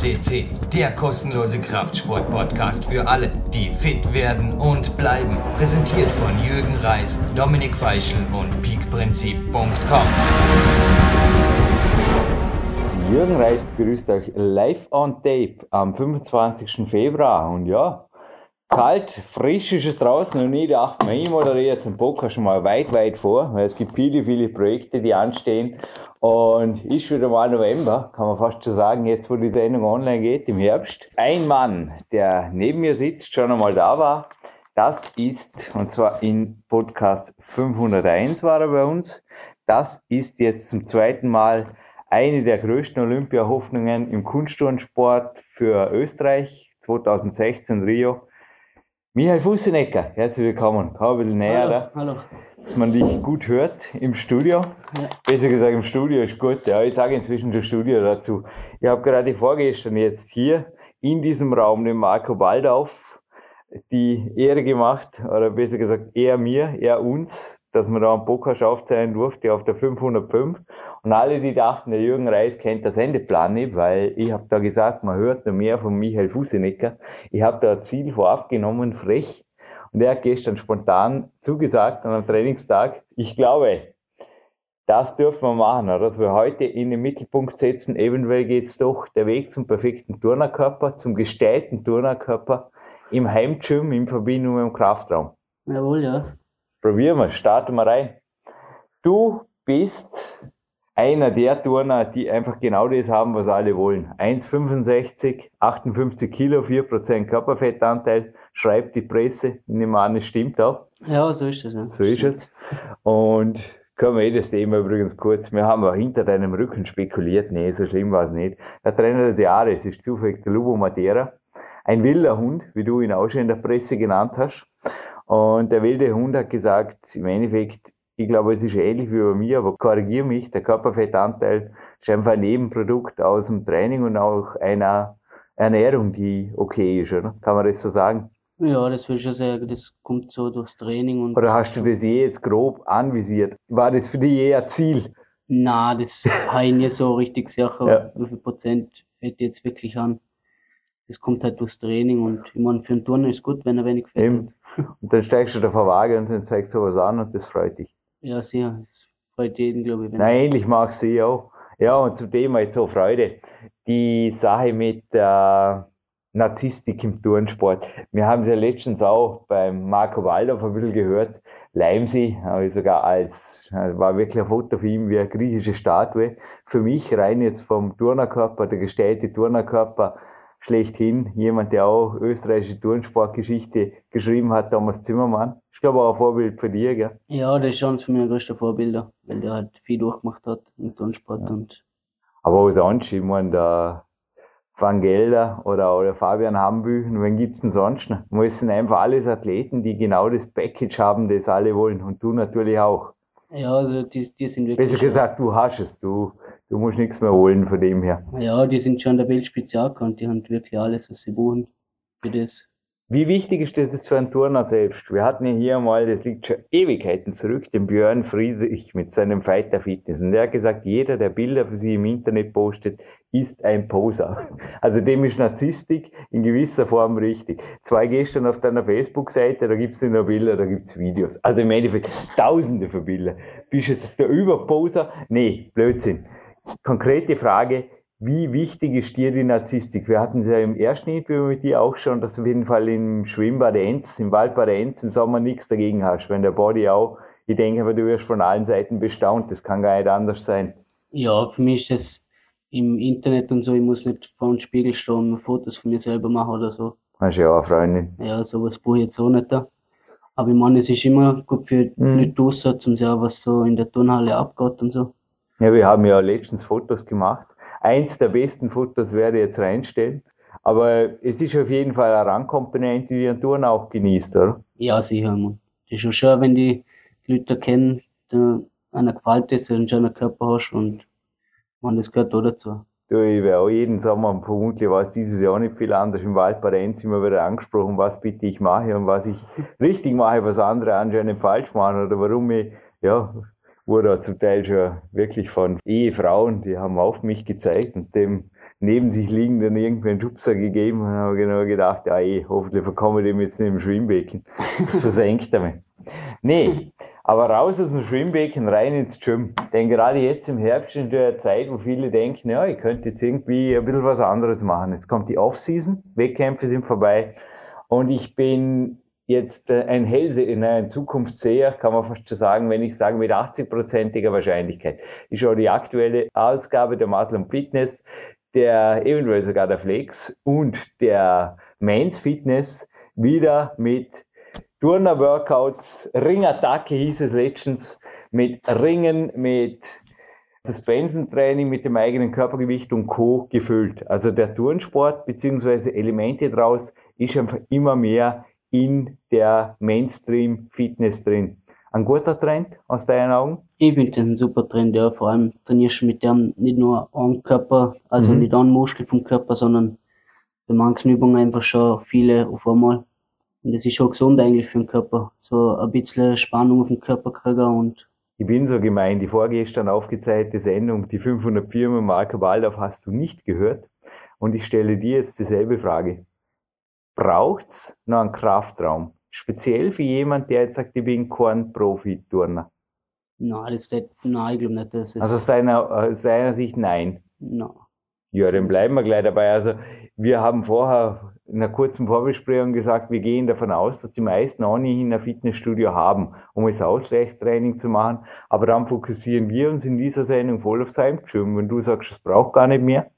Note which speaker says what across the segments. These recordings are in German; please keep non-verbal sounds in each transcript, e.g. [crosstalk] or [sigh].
Speaker 1: CC, der kostenlose Kraftsport-Podcast für alle, die fit werden und bleiben. Präsentiert von Jürgen Reis, Dominik Feischl und peakprinzip.com.
Speaker 2: Jürgen Reis begrüßt euch live on tape am 25. Februar. Und ja, kalt, frisch ist es draußen und ich dachte mir, ich moderiere jetzt den Podcast schon mal weit, weit vor, weil es gibt viele, viele Projekte, die anstehen. Und ist wieder mal November, kann man fast schon sagen, jetzt wo die Sendung online geht, im Herbst. Ein Mann, der neben mir sitzt, schon einmal da war, das ist, und zwar in Podcast 501 war er bei uns, das ist jetzt zum zweiten Mal eine der größten Olympiahoffnungen im Kunstturnsport für Österreich, 2016 Rio. Michael Fussenecker, herzlich willkommen. Komm ein bisschen näher,
Speaker 3: Hallo,
Speaker 2: da,
Speaker 3: hallo.
Speaker 2: Dass man dich gut hört im Studio.
Speaker 3: Ja.
Speaker 2: Besser gesagt, im Studio ist gut. Ja, ich sage inzwischen das Studio dazu. Ich habe gerade vorgestern jetzt hier in diesem Raum den Marco Baldauf die Ehre gemacht, oder besser gesagt, er mir, er uns, dass wir da einen Podcast aufzeichnen durfte auf der 505. Und alle, die dachten, der Jürgen Reis kennt den Sendeplan nicht, weil ich habe da gesagt, man hört noch mehr von Michael Fussenecker. Ich habe da ein Ziel vorab genommen, frech. Und er hat gestern spontan zugesagt an einem Trainingstag, ich glaube, das dürfen wir machen, oder? dass wir heute in den Mittelpunkt setzen. Eventuell geht's doch der Weg zum perfekten Turnerkörper, zum gestellten Turnerkörper im Heimgym in Verbindung mit dem Kraftraum.
Speaker 3: Jawohl, ja.
Speaker 2: Probieren wir, starten wir rein. Du bist einer der Turner, die einfach genau das haben, was alle wollen. 1,65, 58 Kilo, 4% Körperfettanteil, schreibt die Presse. Ich nehme an, es stimmt auch.
Speaker 3: Ja, so ist es. Ja.
Speaker 2: So ist es. Und können wir eh das Thema übrigens kurz. Wir haben auch hinter deinem Rücken spekuliert. Nee, so schlimm war es nicht. Der Trainer des Jahres ist zufällig der Lubo Matera. Ein wilder Hund, wie du ihn auch schon in der Presse genannt hast. Und der wilde Hund hat gesagt, im Endeffekt, ich glaube, es ist ähnlich wie bei mir, aber korrigiere mich, der Körperfettanteil ist einfach ein Nebenprodukt aus dem Training und auch einer Ernährung, die okay ist, oder? Kann man das so sagen?
Speaker 3: Ja, das will ich schon sagen, das kommt so durchs Training und.
Speaker 2: Oder hast du das je jetzt grob anvisiert? War das für dich je ein Ziel?
Speaker 3: Na, das habe ich nicht so richtig sicher,
Speaker 2: Ja.
Speaker 3: wie viel Prozent ich jetzt wirklich an. Das kommt halt durchs Training und ich meine, für einen Turner ist gut, wenn er wenig hat.
Speaker 2: Und dann steigst du da vor Waage und dann zeigt sowas an und das freut dich.
Speaker 3: Ja, sicher. Das freut jeden, glaube ich,
Speaker 2: Nein, ähnlich mag ich auch. Ja, und zum Thema jetzt so Freude. Die Sache mit der Narzisstik im Turnsport. Wir haben es ja letztens auch beim Marco Waldorf ein bisschen gehört. Leimsee, habe ich sogar als, war wirklich ein Foto von ihm wie eine griechische Statue. Für mich rein jetzt vom Turnerkörper, der gestellte Turnerkörper, schlechthin. Jemand, der auch österreichische Turnsportgeschichte geschrieben hat, Thomas Zimmermann. Ich glaube auch ein Vorbild für dich, gell?
Speaker 3: Ja, das ist schon eines meiner größten Vorbilder, weil der halt viel durchgemacht hat im Turnsport und
Speaker 2: Aber was sonst? Ich meine, der Van Gelder oder, oder Fabian Hambü, und wen gibt's denn sonst noch? Wir sind einfach alles Athleten, die genau das Package haben, das alle wollen. Und du natürlich auch.
Speaker 3: Ja, also die, die sind wirklich.
Speaker 2: Besser gesagt, du hast es. Du, du musst nichts mehr holen von dem her.
Speaker 3: Ja, die sind schon der angekommen, die haben wirklich alles, was sie brauchen für das.
Speaker 2: Wie wichtig ist das für einen Turner selbst? Wir hatten ja hier mal, das liegt schon Ewigkeiten zurück, den Björn Friedrich mit seinem Fighter Fitness. Und der hat gesagt, jeder, der Bilder für sich im Internet postet, ist ein Poser. Also dem ist Narzisstik in gewisser Form richtig. Zwei gestern auf deiner Facebook-Seite, da gibt's nicht nur Bilder, da gibt's Videos. Also im Endeffekt tausende von Bildern. Bist du jetzt der Überposer? Nee, Blödsinn. Konkrete Frage, wie wichtig ist dir die Narzisstik? Wir hatten es ja im ersten Interview mit dir auch schon, dass du auf jeden Fall im Schwimmbad Enz, im Waldbad Enz im Sommer nichts dagegen hast, wenn der Body auch, ich denke aber, du wirst von allen Seiten bestaunt, das kann gar nicht anders sein.
Speaker 3: Ja, für mich ist das im Internet und so, ich muss nicht vor dem Spiegel stehen und Fotos von mir selber machen oder so.
Speaker 2: Hast ja auch eine Freundin.
Speaker 3: Ja, sowas brauche ich jetzt auch nicht da. Aber ich meine, es ist immer gut für die
Speaker 2: Mhm.
Speaker 3: Leute draussen, zum sehen, was so in der Turnhalle abgeht und so.
Speaker 2: Ja, wir haben ja letztens Fotos gemacht. Eins der besten Fotos werde ich jetzt reinstellen. Aber es ist auf jeden Fall eine Rangkomponente, die ein Turn auch genießt, oder?
Speaker 3: Ja, sicher, man. Das ist schon schön, wenn die Leute kennen, einer gefällt das, einen schönen Körper hast und man, das gehört auch dazu.
Speaker 2: Du, ich werde auch jeden Sommer, vermutlich war es dieses Jahr nicht viel anders, im Wald bei der Enz immer wieder angesprochen, was bitte ich mache und was ich [laughs] richtig mache, was andere anscheinend falsch machen oder warum ich, ja, wurde zum Teil schon wirklich von Ehefrauen, die haben auf mich gezeigt und dem neben sich liegend dann irgendwie einen Schubser gegeben und habe genau gedacht, ja eh, hoffentlich verkomme ich dem jetzt nicht im Schwimmbecken. [laughs] Das versenkt er mich. Nee, [laughs] aber raus aus dem Schwimmbecken, rein ins Gym. Denn gerade jetzt im Herbst ist eine Zeit, wo viele denken, ja, ich könnte jetzt irgendwie ein bisschen was anderes machen. Jetzt kommt die Off-Season, Wettkämpfe sind vorbei und ich bin jetzt äh, ein Hellse in einer Zukunftsseher, kann man fast schon sagen, wenn ich sage mit 80-prozentiger Wahrscheinlichkeit. Ich schaue die aktuelle Ausgabe der Matlum Fitness, der eventuell sogar der Flex und der Men's Fitness wieder mit Turner-Workouts, Ringattacke hieß es letztens, mit Ringen, mit Suspensentraining mit dem eigenen Körpergewicht und Co. gefüllt. Also der Turnsport beziehungsweise Elemente draus ist einfach immer mehr in der Mainstream-Fitness drin. Ein guter Trend aus deinen Augen?
Speaker 3: Ich finde das ein super Trend, ja. Vor allem trainierst du mit dem nicht nur einen Körper, also
Speaker 2: Mhm.
Speaker 3: nicht einen Muskel vom Körper, sondern bei manchen Übungen einfach schon viele auf einmal. Und das ist schon gesund eigentlich für den Körper. So ein bisschen Spannung auf den Körper kriegen und
Speaker 2: Ich bin so gemein, die vorgestern aufgezeichnete Sendung, die 504 mit Marco Waldorf, hast du nicht gehört. Und ich stelle dir jetzt dieselbe Frage. Braucht's noch einen Kraftraum? Speziell für jemand, der jetzt sagt, ich bin kein Profi-Turner.
Speaker 3: nein, das ist, nein, ich glaube nicht, dass es,
Speaker 2: Also aus deiner, aus deiner Sicht nein.
Speaker 3: nein.
Speaker 2: Ja, dann bleiben wir gleich dabei. Also wir haben vorher in einer kurzen Vorbesprechung gesagt, wir gehen davon aus, dass die meisten ohnehin ein Fitnessstudio haben, um jetzt Ausgleichstraining zu machen. Aber dann fokussieren wir uns in dieser Sendung voll aufs Heimgym. Wenn du sagst, es braucht gar nicht mehr.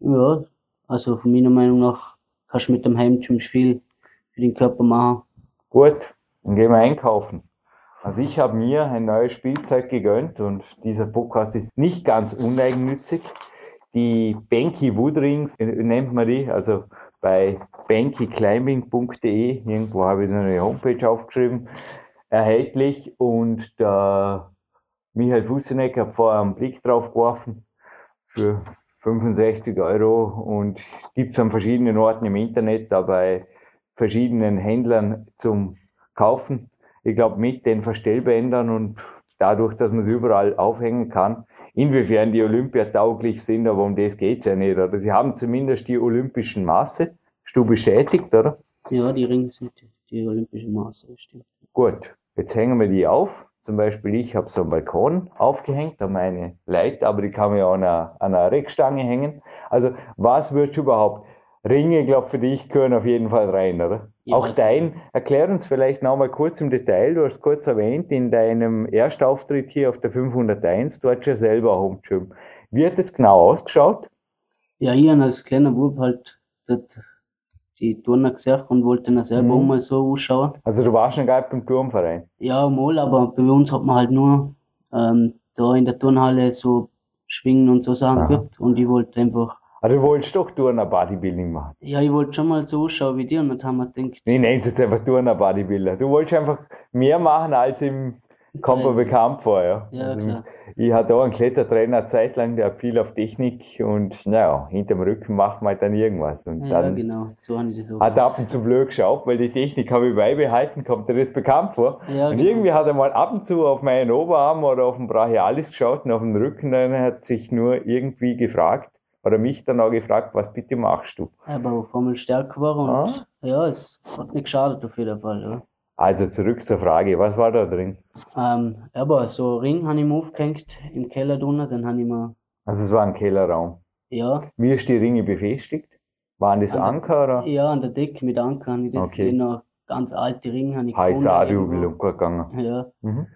Speaker 3: Ja, also von meiner Meinung nach kannst du mit dem Heimgym viel für den Körper machen.
Speaker 2: Gut, dann gehen wir einkaufen. Also ich habe mir ein neues Spielzeug gegönnt und dieser Podcast ist nicht ganz uneigennützig. Die Banky Woodrings äh, nennt man die, also bei bankyclimbing.de, irgendwo habe ich eine Homepage aufgeschrieben, erhältlich und der Michael Fuseneck hat vorher einen Blick drauf geworfen für 65 Euro und gibt es an verschiedenen Orten im Internet, da bei verschiedenen Händlern zum Kaufen. Ich glaube, mit den Verstellbändern und dadurch, dass man es überall aufhängen kann, inwiefern die Olympia tauglich sind, aber um das geht's ja nicht. Oder sie haben zumindest die olympischen Maße. Hast du bestätigt, oder?
Speaker 3: Ja, die Ringe sind die olympischen Maße, stimmt.
Speaker 2: Gut, jetzt hängen wir die auf. Zum Beispiel, ich habe so einen Balkon aufgehängt, da meine Leiter, aber die kann man ja an einer, an einer Reckstange hängen. Also, was wird überhaupt? Ringe, glaube für dich gehören auf jeden Fall rein, oder?
Speaker 3: Ja,
Speaker 2: Auch dein, erklär uns vielleicht noch mal kurz im Detail, du hast kurz erwähnt, in deinem Erstauftritt hier auf der 501, du hast ja selber Home Gym. Wie hat das genau ausgeschaut?
Speaker 3: Ja, ich habe als kleiner Bub halt dort die Turner gesehen und wollte dann selber
Speaker 2: Mhm.
Speaker 3: auch mal so ausschauen.
Speaker 2: Also du warst schon gar beim Turmverein.
Speaker 3: Ja, mal, aber bei uns hat man halt nur ähm, da in der Turnhalle so Schwingen und so Sachen
Speaker 2: Aha.
Speaker 3: gehabt und ich wollte einfach,
Speaker 2: Also du wolltest doch Turner Bodybuilding machen.
Speaker 3: ja, ich wollte schon mal so ausschauen wie die und dann haben wir gedacht,
Speaker 2: Ich nenne es jetzt einfach Turner Bodybuilder. Du wolltest einfach mehr machen, als ihm kommt mir bekannt vor. Ja.
Speaker 3: Ja,
Speaker 2: Also. Ich hatte auch einen Klettertrainer eine Zeit lang, der viel auf Technik und naja, hinterm Rücken macht man halt dann irgendwas. Und
Speaker 3: Ja,
Speaker 2: dann
Speaker 3: genau, so habe ich das auch
Speaker 2: hat er
Speaker 3: gemacht.
Speaker 2: ab und zu blöd geschaut, weil die Technik habe ich beibehalten, kommt dir das bekannt vor.
Speaker 3: Ja,
Speaker 2: und
Speaker 3: genau.
Speaker 2: irgendwie hat er mal ab und zu auf meinen Oberarm oder auf den Brachialis geschaut und auf den Rücken, dann hat sich nur irgendwie gefragt, oder mich dann auch gefragt, was bitte machst du?
Speaker 3: Aber auf einmal stärker war und
Speaker 2: Ah.
Speaker 3: ja, es hat nicht geschadet auf jeden Fall. Ja.
Speaker 2: Also zurück zur Frage, was war da drin?
Speaker 3: Ähm, aber so Ring habe ich mir aufgehängt im Keller drunter, dann habe ich mir,
Speaker 2: Also es war ein Kellerraum.
Speaker 3: ja,
Speaker 2: Wie ist die Ringe befestigt? Waren das
Speaker 3: An der-
Speaker 2: Anker oder?
Speaker 3: ja, an der Decke mit Anker habe ich das
Speaker 2: Okay.
Speaker 3: einer ganz alte Ring habe ich
Speaker 2: Heiß
Speaker 3: gefunden.
Speaker 2: Adubel
Speaker 3: irgendwo.
Speaker 2: gegangen.
Speaker 3: Ja,
Speaker 2: Mhm.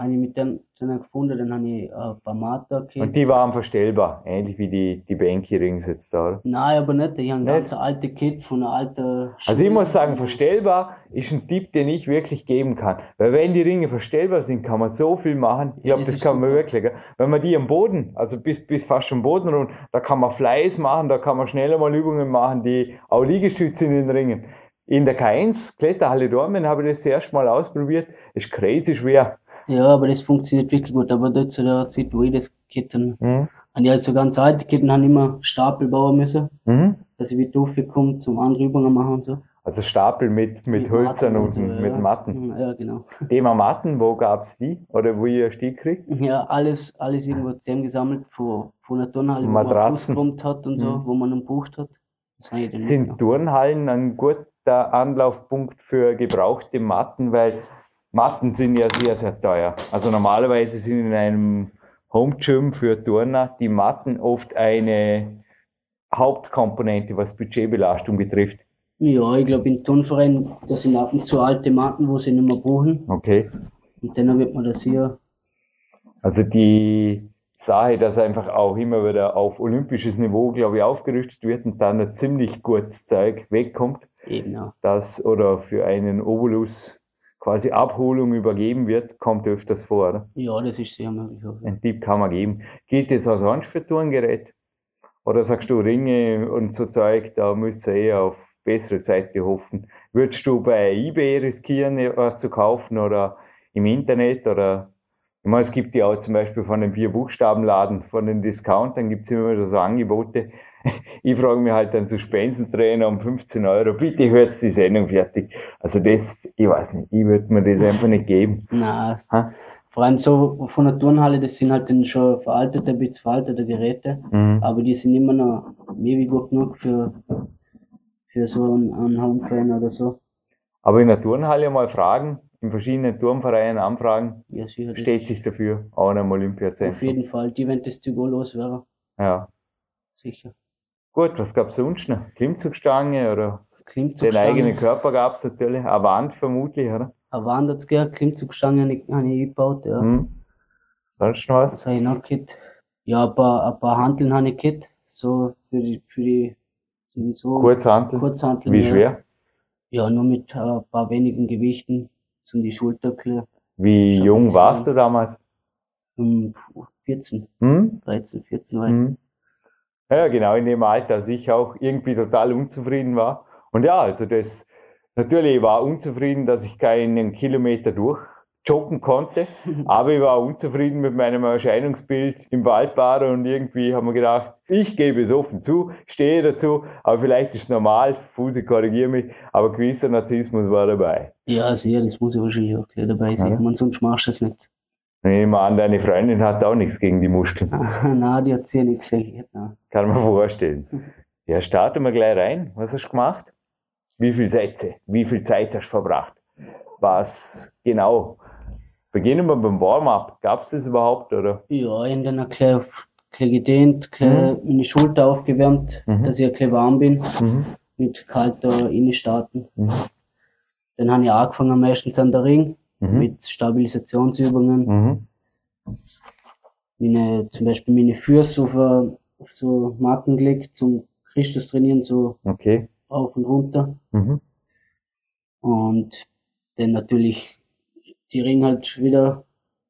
Speaker 3: Habe ich mit dem dann gefunden, dann habe ich ein paar Mater
Speaker 2: Und
Speaker 3: gekriegt.
Speaker 2: die waren verstellbar, ähnlich wie die, die Banky-Rings jetzt da, oder?
Speaker 3: Nein, aber nicht, ich habe ein ganz alte Kit von einer alten
Speaker 2: Also ich
Speaker 3: Schule.
Speaker 2: muss sagen, verstellbar ist ein Tipp, den ich wirklich geben kann. Weil wenn die Ringe verstellbar sind, kann man so viel machen. Ich
Speaker 3: Ja,
Speaker 2: glaube,
Speaker 3: das
Speaker 2: das kann man
Speaker 3: super.
Speaker 2: wirklich. gell? Wenn man die am Boden, also bis, bis fast am Boden rund, da kann man Fleiß machen, da kann man schneller mal Übungen machen, die auch Liegestütze in den Ringen. In der K1 Kletterhalle Dormen habe ich das das erste Mal ausprobiert. Ist crazy schwer.
Speaker 3: Ja, aber das funktioniert wirklich gut. Aber dort zu der Zeit, wo ich das Kitten,
Speaker 2: Mhm.
Speaker 3: habe ich halt so ganz alte Kitten, habe ich immer Stapel bauen müssen,
Speaker 2: Mhm.
Speaker 3: dass ich wieder raufkomme zum andere Übungen machen und so.
Speaker 2: Also Stapel mit, mit,
Speaker 3: Mit
Speaker 2: Hölzern
Speaker 3: Matten
Speaker 2: und
Speaker 3: so,
Speaker 2: mit
Speaker 3: ja.
Speaker 2: Matten.
Speaker 3: Ja, genau. [laughs]
Speaker 2: Thema Matten, wo gab's die? Oder wo ihr die kriegt?
Speaker 3: Ja, alles, alles irgendwo zusammengesammelt von, von der Turnhalle, wo man ausgeräumt hat und so,
Speaker 2: Mhm.
Speaker 3: wo man umbucht hat.
Speaker 2: Sind. Turnhallen ein guter Anlaufpunkt für gebrauchte Matten, weil Matten sind ja sehr, sehr teuer. Also normalerweise sind in einem Home Gym für Turner die Matten oft eine Hauptkomponente, was Budgetbelastung betrifft.
Speaker 3: Ja, ich glaube, im Turnverein, da sind ab und zu alte Matten, wo sie nicht mehr brauchen.
Speaker 2: Okay.
Speaker 3: Und dann wird man das hier,
Speaker 2: Also die Sache, dass einfach auch immer wieder auf olympisches Niveau, glaube ich, aufgerüstet wird und dann ein ziemlich gutes Zeug wegkommt,
Speaker 3: eben, ja.
Speaker 2: das oder für einen Obolus quasi Abholung übergeben wird, kommt öfters vor. Oder?
Speaker 3: Ja, das ist sehr möglich.
Speaker 2: Ein Tipp kann man geben. Gilt das auch sonst für Turngerät? Oder sagst du Ringe und so Zeug, da müsst ihr eher auf bessere Zeiten hoffen? Würdest du bei eBay riskieren, was zu kaufen oder im Internet? Oder ich meine, es gibt ja auch zum Beispiel von den Vier-Buchstaben-Laden, von den Discountern gibt es immer wieder so Angebote. [laughs] Ich frage mich halt dann zu Spencentrainer um 15 Euro, bitte hört die Sendung fertig. Also das, ich weiß nicht, ich würde mir das einfach nicht geben. [laughs]
Speaker 3: Nein,
Speaker 2: Ha?
Speaker 3: vor allem so von der Turnhalle, das sind halt dann schon veraltete, ein bisschen veraltete Geräte,
Speaker 2: Mhm.
Speaker 3: aber die sind immer noch ewig gut genug für, für so einen, einen Hometrainer oder so.
Speaker 2: Aber in der Turnhalle mal fragen, in verschiedenen Turnvereinen anfragen,
Speaker 3: Ja, sicher.
Speaker 2: steht sich dafür, auch in einem
Speaker 3: Auf
Speaker 2: Olympiazentrum.
Speaker 3: jeden Fall, die, wenn das auch los wäre,
Speaker 2: Ja.
Speaker 3: sicher.
Speaker 2: Gut, was gab's sonst noch? Klimmzugstange oder den
Speaker 3: Klimmzugstange.
Speaker 2: eigenen Körper gab's natürlich, eine Wand vermutlich, oder?
Speaker 3: Eine Wand hat's gegeben, Klimmzugstange habe ich, eingebaut, ja.
Speaker 2: Hm. Sonst noch was?
Speaker 3: Was habe ich noch gehabt? Ja, ein paar, ein paar Hanteln habe ich gehabt, so für die, für die, sind so
Speaker 2: Kurzhantel.
Speaker 3: Kurzhanteln.
Speaker 2: Wie
Speaker 3: ja.
Speaker 2: schwer?
Speaker 3: Ja, nur mit äh, ein paar wenigen Gewichten, zum die Schulter klar.
Speaker 2: Wie jung warst du damals?
Speaker 3: Um, puh, 14,
Speaker 2: Hm?
Speaker 3: 13, 14 war ich.
Speaker 2: Hm. Ja, genau, in dem Alter, als ich auch irgendwie total unzufrieden war. Und ja, also das, natürlich ich war unzufrieden, dass ich keinen Kilometer durch joggen konnte, [laughs] aber ich war unzufrieden mit meinem Erscheinungsbild im Waldbad und irgendwie haben wir gedacht, ich gebe es offen zu, stehe dazu, aber vielleicht ist es normal, Fusi korrigiere mich, aber gewisser Narzissmus war dabei.
Speaker 3: Ja, sehr, das muss ja wahrscheinlich auch gleich dabei sein.
Speaker 2: Ja.
Speaker 3: Man, sonst machst du es nicht.
Speaker 2: Und ich nehme an, deine Freundin hat auch nichts gegen die Muskeln. [laughs]
Speaker 3: Nein, die hat sehr nichts. Nein.
Speaker 2: Kann man vorstellen. Ja, starten wir gleich rein. Was hast du gemacht? Wie viele Sätze? Wie viel Zeit hast du verbracht? Was genau? Beginnen wir beim Warm-up. Gab es das überhaupt? Oder?
Speaker 3: Ja, ich habe dann ein klein gedehnt, klein meine Schulter aufgewärmt,
Speaker 2: Mhm.
Speaker 3: dass ich ein klein warm bin,
Speaker 2: Mhm.
Speaker 3: mit kalter Innenstarten.
Speaker 2: Mhm.
Speaker 3: Dann habe ich angefangen meistens an der Ring,
Speaker 2: Mhm.
Speaker 3: mit Stabilisationsübungen.
Speaker 2: Mhm.
Speaker 3: Meine, zum Beispiel meine Füße auf, äh, auf so Matten gelegt, zum Christus trainieren, so
Speaker 2: Okay.
Speaker 3: auf und runter.
Speaker 2: Mhm.
Speaker 3: Und dann natürlich die Ring halt wieder,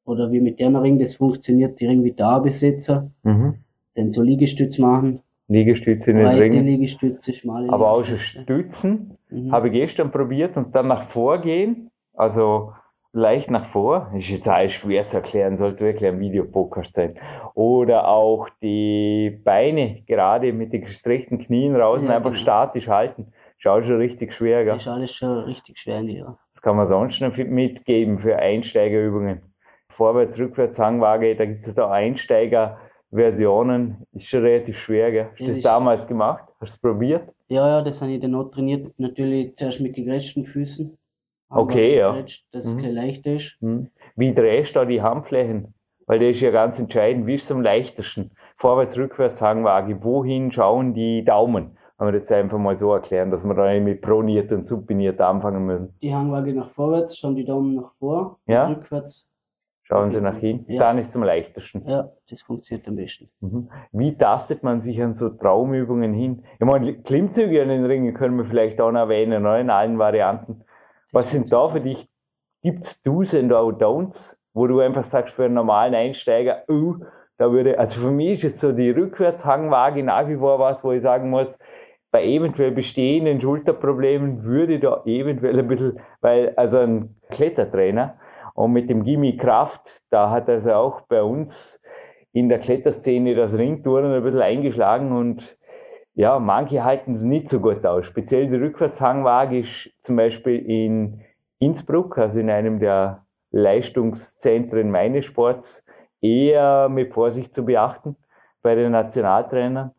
Speaker 3: oder wie mit der Ring das funktioniert, die Ring wieder anbesetzen,
Speaker 2: Mhm.
Speaker 3: dann so Liegestütz machen,
Speaker 2: Liegestütze in den
Speaker 3: breite
Speaker 2: Ringen.
Speaker 3: Liegestütze, schmale
Speaker 2: Aber auch schon. Stützen.
Speaker 3: Mhm.
Speaker 2: Habe ich gestern probiert und dann nach vorgehen. Also leicht nach vor. Ist alles schwer zu erklären, sollte wirklich ein Videopodcast sein. Oder auch die Beine gerade mit den gestreckten Knien raus und
Speaker 3: Ja,
Speaker 2: einfach
Speaker 3: genau.
Speaker 2: statisch halten. Schaut schon richtig schwer, gell?
Speaker 3: Das ist alles schon richtig schwer, ja.
Speaker 2: Das kann man sonst noch mitgeben für Einsteigerübungen. Vorwärts, rückwärts, Hangwaage, da gibt es da Einsteiger-Versionen. Ist schon relativ schwer, gell? Hast du
Speaker 3: Das
Speaker 2: das damals gemacht? Hast du es probiert?
Speaker 3: Ja, ja, das habe ich dann auch trainiert. Natürlich zuerst mit gegrätschten Füßen.
Speaker 2: Okay, ja.
Speaker 3: gegrätscht, Dass
Speaker 2: Mhm.
Speaker 3: ein bisschen leichter ist.
Speaker 2: Hm. Wie drehst du da die Handflächen? Weil das ist ja ganz entscheidend. Wie ist es am leichtesten? Vorwärts, rückwärts, Hangwaage. Wohin schauen die Daumen? Wenn wir das einfach mal so erklären, dass wir da nicht mit proniert und supiniert anfangen müssen.
Speaker 3: Die Hangwaage nach vorwärts, schauen die Daumen nach vor.
Speaker 2: Ja.
Speaker 3: Rückwärts.
Speaker 2: Schauen Sie nach hinten,
Speaker 3: Ja.
Speaker 2: dann ist es am leichtesten.
Speaker 3: Ja, das funktioniert am besten.
Speaker 2: Mhm. Wie tastet man sich an so Traumübungen hin? Ich meine, Klimmzüge an den Ringen können wir vielleicht auch noch erwähnen, oder? in allen Varianten. Was sind da für dich? Gibt's Do's und auch Don'ts, wo du einfach sagst, für einen normalen Einsteiger, uh, da würde, also für mich ist es so die Rückwärtshangwaage nach wie vor was, wo ich sagen muss, bei eventuell bestehenden Schulterproblemen würde da eventuell ein bisschen, weil, also ein Klettertrainer und mit dem Gimme Kraft, da hat also auch bei uns in der Kletterszene das Ringtouren ein bisschen eingeschlagen und ja, manche halten es nicht so gut aus. Speziell die Rückwärtshangwaage ist zum Beispiel in Innsbruck, also in einem der Leistungszentren meines Sports, eher mit Vorsicht zu beachten bei den Nationaltrainern.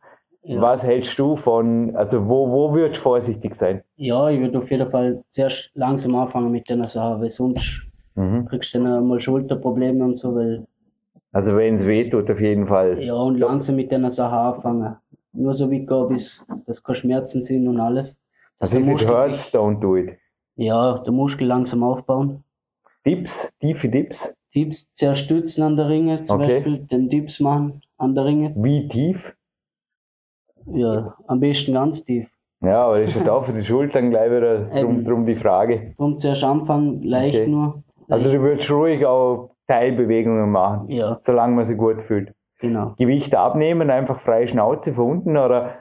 Speaker 2: Ja. Was hältst du von, also wo, wo würdest du vorsichtig sein?
Speaker 3: Ja, ich würde auf jeden Fall zuerst langsam anfangen mit der Sache, weil sonst mhm. kriegst du dann mal Schulterprobleme und so, weil.
Speaker 2: Also wenn es weh tut, auf jeden Fall.
Speaker 3: Ja, und langsam mit der Sache anfangen. Nur so wie geht, bis dass keine Schmerzen sind und alles.
Speaker 2: Also if it hurts, sich, don't do it.
Speaker 3: Ja, der Muskel langsam aufbauen.
Speaker 2: Dips, tiefe Dips?
Speaker 3: Dips zuerst stützen an der Ringe, zum okay. Beispiel den Dips machen an der Ringe.
Speaker 2: Wie tief?
Speaker 3: Ja, am besten ganz tief.
Speaker 2: Ja, aber ist ja da für die Schultern gleich wieder [laughs] drum, drum die Frage.
Speaker 3: Drum zuerst anfangen, leicht okay. nur.
Speaker 2: Leicht. Also du würdest ruhig auch Teilbewegungen machen,
Speaker 3: ja.
Speaker 2: solange man sich gut fühlt.
Speaker 3: Genau.
Speaker 2: Gewicht abnehmen, einfach freie Schnauze von unten oder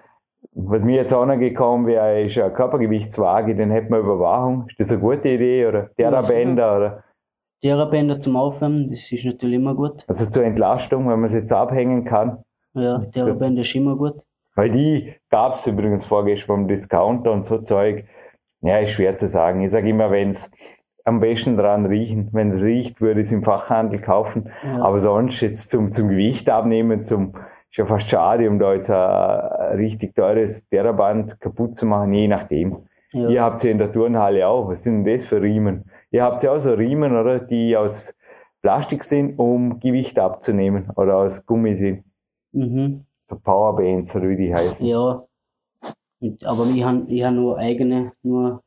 Speaker 2: was mir jetzt auch noch gekommen wäre, ist eine Körpergewichtswaage, dann hätte man Überwachung. Ist das eine gute Idee oder Therabänder ja, oder?
Speaker 3: Therabänder zum Aufwärmen, das ist natürlich immer gut.
Speaker 2: Also zur Entlastung, wenn man es jetzt abhängen kann.
Speaker 3: Ja, Therabänder ist immer gut.
Speaker 2: Weil die gab es übrigens vorgestern beim Discounter und so Zeug. Ja, ist schwer zu sagen. Ich sage immer, wenn es am besten dran riechen. Wenn es riecht, würde ich es im Fachhandel kaufen. Ja. Aber sonst jetzt zum, zum Gewicht abnehmen, zum, ist ja fast schade, um da jetzt ein, richtig teures Theraband kaputt zu machen, je nachdem. Ja. Ihr habt ja in der Turnhalle auch. Was sind denn das für Riemen? Ihr habt ja auch so Riemen, oder? Die aus Plastik sind, um Gewicht abzunehmen oder aus Gummi sind.
Speaker 3: Mhm.
Speaker 2: So Powerbands oder wie die heißen.
Speaker 3: Ja. Aber ich habe ich hab nur eigene, nur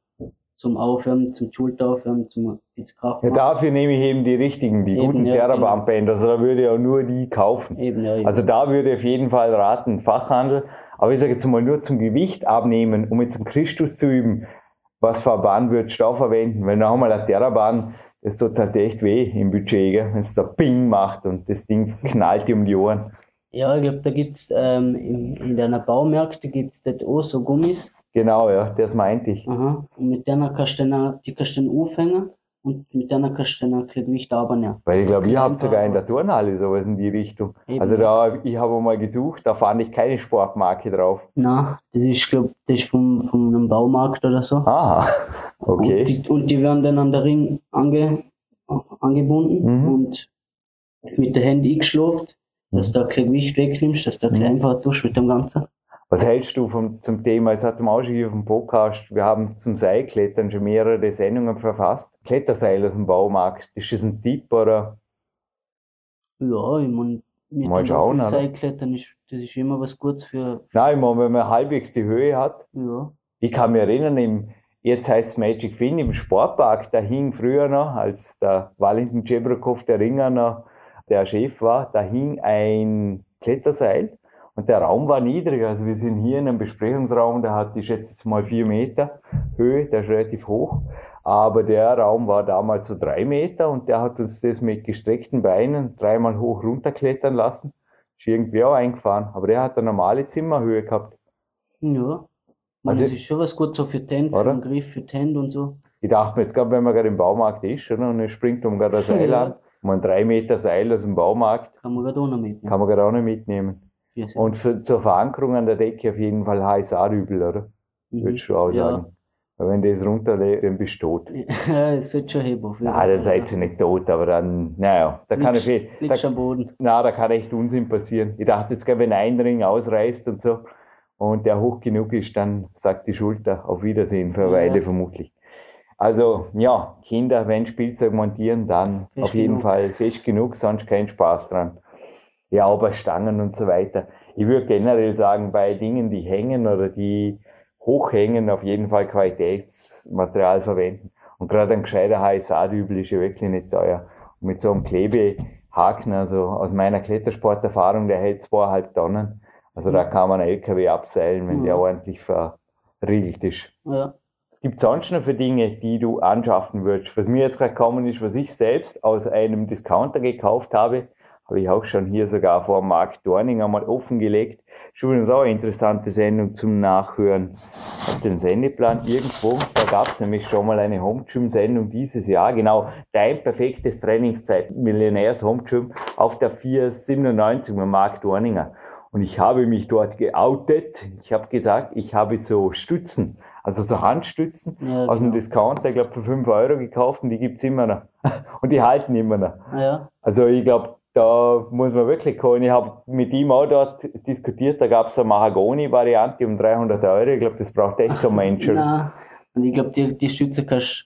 Speaker 3: zum Aufwärmen, zum Schulteraufwärmen, zum
Speaker 2: jetzt Kraft. Ja, dafür nehme ich eben die richtigen, die eben, guten ja, Therabandband. Also da würde ich auch nur die kaufen.
Speaker 3: Eben, ja, eben.
Speaker 2: Also da würde ich auf jeden Fall raten, Fachhandel. Aber ich sage jetzt mal nur zum Gewicht abnehmen, um jetzt zum Christus zu üben, was für eine Bahn würdest du da verwenden? Weil noch einmal eine Therabahn, das tut halt echt weh im Budget, wenn es da Ping macht und das Ding knallt dir um die Ohren.
Speaker 3: Ja, ich glaube, da gibt es ähm, in, in deiner Baumärkte gibt es dort auch so Gummis.
Speaker 2: Genau, ja, das meinte ich.
Speaker 3: Aha. Und mit denen kannst du dann, die kannst du dann aufhängen und mit denen kannst du dann ein Gewicht abnehmen.
Speaker 2: Weil ich glaube, ihr habt sogar in der Turnhalle sowas in die Richtung. Eben. Also da, ich habe mal gesucht, da fand ich keine Sportmarke drauf.
Speaker 3: Na, das ist, glaube das ist vom, von einem Baumarkt oder so.
Speaker 2: Aha, okay.
Speaker 3: Und die, und die werden dann an der Ring ange, angebunden mhm. und mit der Handy eingeschlafen dass du da kein Gewicht wegnimmst, dass du da mhm. einfach tust mit dem Ganzen.
Speaker 2: Was hältst du vom, zum Thema, es hat wir auch schon hier auf dem Podcast, wir haben zum Seilklettern schon mehrere Sendungen verfasst. Kletterseil aus dem Baumarkt, ist das ein Tipp oder?
Speaker 3: Ja, ich meine, mit
Speaker 2: Mal schauen,
Speaker 3: dem Seilklettern ist, das ist immer was Gutes für,
Speaker 2: Nein, ich meine, wenn man halbwegs die Höhe hat.
Speaker 3: Ja.
Speaker 2: Ich kann mich erinnern, im, jetzt heißt es Magic Finn, im Sportpark, da hing früher noch, als der Valentin Cebrokov, der Ringer noch der Chef war, da hing ein Kletterseil und der Raum war niedrig. Also wir sind hier in einem Besprechungsraum, der hat, ich schätze mal vier Meter Höhe, der ist relativ hoch. Aber der Raum war damals so drei Meter und der hat uns das mit gestreckten Beinen dreimal hoch runterklettern lassen. Ist irgendwie auch eingefahren. Aber der hat eine normale Zimmerhöhe gehabt.
Speaker 3: Ja. Also, das ist schon was gut so für Tent, für den Griff, für Tent und so.
Speaker 2: Ich dachte mir jetzt gerade, wenn man gerade im Baumarkt ist, oder, und er springt um gerade ein Seil ja. an, man drei Meter Seil aus dem Baumarkt.
Speaker 3: Kann man gerade auch noch mitnehmen.
Speaker 2: Kann man gerade auch noch mitnehmen. Und für, zur Verankerung an der Decke auf jeden Fall HSA-Rübel, oder? Mhm. Würdest du auch sagen. Ja. Weil wenn das runterlegt, dann bist du tot.
Speaker 3: Ja, [laughs] das sollte schon heben.
Speaker 2: Nein, dann seid ihr nicht tot, aber dann, naja, da kann
Speaker 3: ich, da, am Boden.
Speaker 2: Na, da kann echt Unsinn passieren. Ich dachte jetzt, wenn ein Ring ausreißt und so, und der hoch genug ist, dann sagt die Schulter auf Wiedersehen für eine. Weile vermutlich. Also ja, Kinder, wenn Spielzeug montieren, dann fest auf jeden genug. Fall fest genug, sonst kein Spaß dran. Ja, aber Stangen und so weiter. Ich würde generell sagen, bei Dingen, die hängen oder die hochhängen, auf jeden Fall Qualitätsmaterial verwenden. Und gerade ein gescheiter HSA-Dübel ist ja wirklich nicht teuer. Und mit so einem Klebehaken, also aus meiner Klettersporterfahrung, der hält zweieinhalb Tonnen. Also da kann man einen LKW abseilen, wenn ja. der ordentlich verriegelt ist.
Speaker 3: Ja
Speaker 2: gibt sonst noch für Dinge, die du anschaffen würdest? Was mir jetzt gerade gekommen ist, was ich selbst aus einem Discounter gekauft habe, habe ich auch schon hier sogar vor Markt Dorning einmal offengelegt. Schon übrigens auch eine interessante Sendung zum Nachhören. Auf den Sendeplan irgendwo, da gab es nämlich schon mal eine Home Gym Sendung dieses Jahr. Genau, dein perfektes Trainingszeit, Millionärs Home Gym auf der 497 mit Mark Dorninger. Und ich habe mich dort geoutet. Ich habe gesagt, ich habe so Stützen, also so Handstützen
Speaker 3: Ja,
Speaker 2: aus dem
Speaker 3: genau.
Speaker 2: Discounter, ich glaube für 5 Euro gekauft und die gibt's immer noch. [laughs] Und die halten immer noch.
Speaker 3: Ja,
Speaker 2: Also ich glaube, da muss man wirklich kommen. Ich habe mit ihm auch dort diskutiert, da gab's eine Mahagoni-Variante um 300 Euro. Ich glaube, das braucht echt so ein [laughs] Mensch. oder?
Speaker 3: Nein. Und ich glaube, die, die Stütze kannst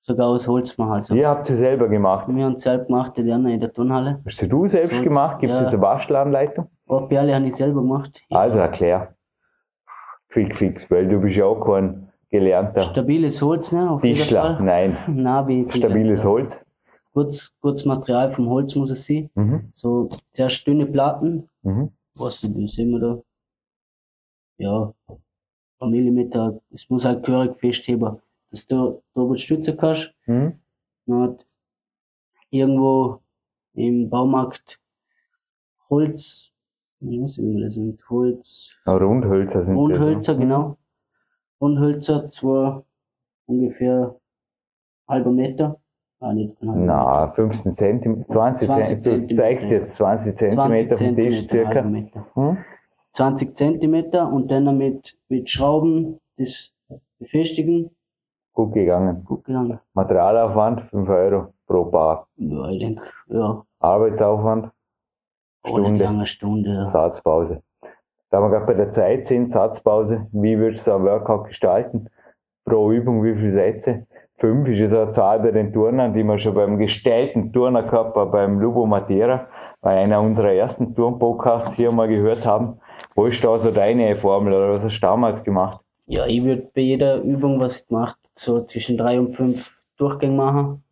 Speaker 3: du sogar aus Holz machen. Also,
Speaker 2: Ihr habt sie selber gemacht.
Speaker 3: wir haben selbst gemacht, die anderen in der Turnhalle.
Speaker 2: Hast sie du selbst
Speaker 3: Holz,
Speaker 2: gemacht? Gibt es
Speaker 3: ja.
Speaker 2: jetzt eine Bastelanleitung?
Speaker 3: Ein Perle habe ich selber gemacht.
Speaker 2: Also erklär. Quick fix, weil du bist ja auch kein gelernter
Speaker 3: Stabiles Holz, ne? Auf
Speaker 2: Tischler. Nein, [laughs]
Speaker 3: Nein,
Speaker 2: stabiles
Speaker 3: ja.
Speaker 2: Holz.
Speaker 3: Kurz, kurz Material vom Holz muss es sein.
Speaker 2: Mhm.
Speaker 3: So zuerst dünne Platten.
Speaker 2: Mhm.
Speaker 3: Was wie sehen wir da? Ja, ein Millimeter. Es muss halt gehörig festheben, dass du da stützen kannst.
Speaker 2: Mhm.
Speaker 3: Man hat irgendwo im Baumarkt Holz, ich weiß nicht, wie das sind, Holz,
Speaker 2: Ah, Rundhölzer sind
Speaker 3: Rundhölzer, genau. Rundhölzer, zwei ungefähr halber Meter. Ah, nicht
Speaker 2: Na, 15 Zentimeter, 20
Speaker 3: 20
Speaker 2: Zentimeter. Du zeigst jetzt 20 Zentimeter vom Tisch circa. Mhm.
Speaker 3: 20 Zentimeter und dann mit, mit Schrauben das befestigen.
Speaker 2: Gut gegangen.
Speaker 3: Gut gegangen.
Speaker 2: Materialaufwand 5 Euro pro Paar.
Speaker 3: Ja, ich denke, ja,
Speaker 2: Arbeitsaufwand, Stunde.
Speaker 3: lange Stunde. Ja.
Speaker 2: Satzpause. Da wir gerade bei der Zeit sind, Satzpause, wie würdest du ein Workout gestalten? Pro Übung wie viele Sätze? Fünf ist so eine Zahl bei den Turnern, die wir schon beim gestellten Turnerkörper beim Lubo Matera, bei einer unserer ersten Turnpodcasts hier mal gehört haben. Wo ist da so deine Formel oder was hast du damals gemacht?
Speaker 3: Ja, ich würde bei jeder Übung, was ich gemacht, so zwischen drei und fünf Durchgänge machen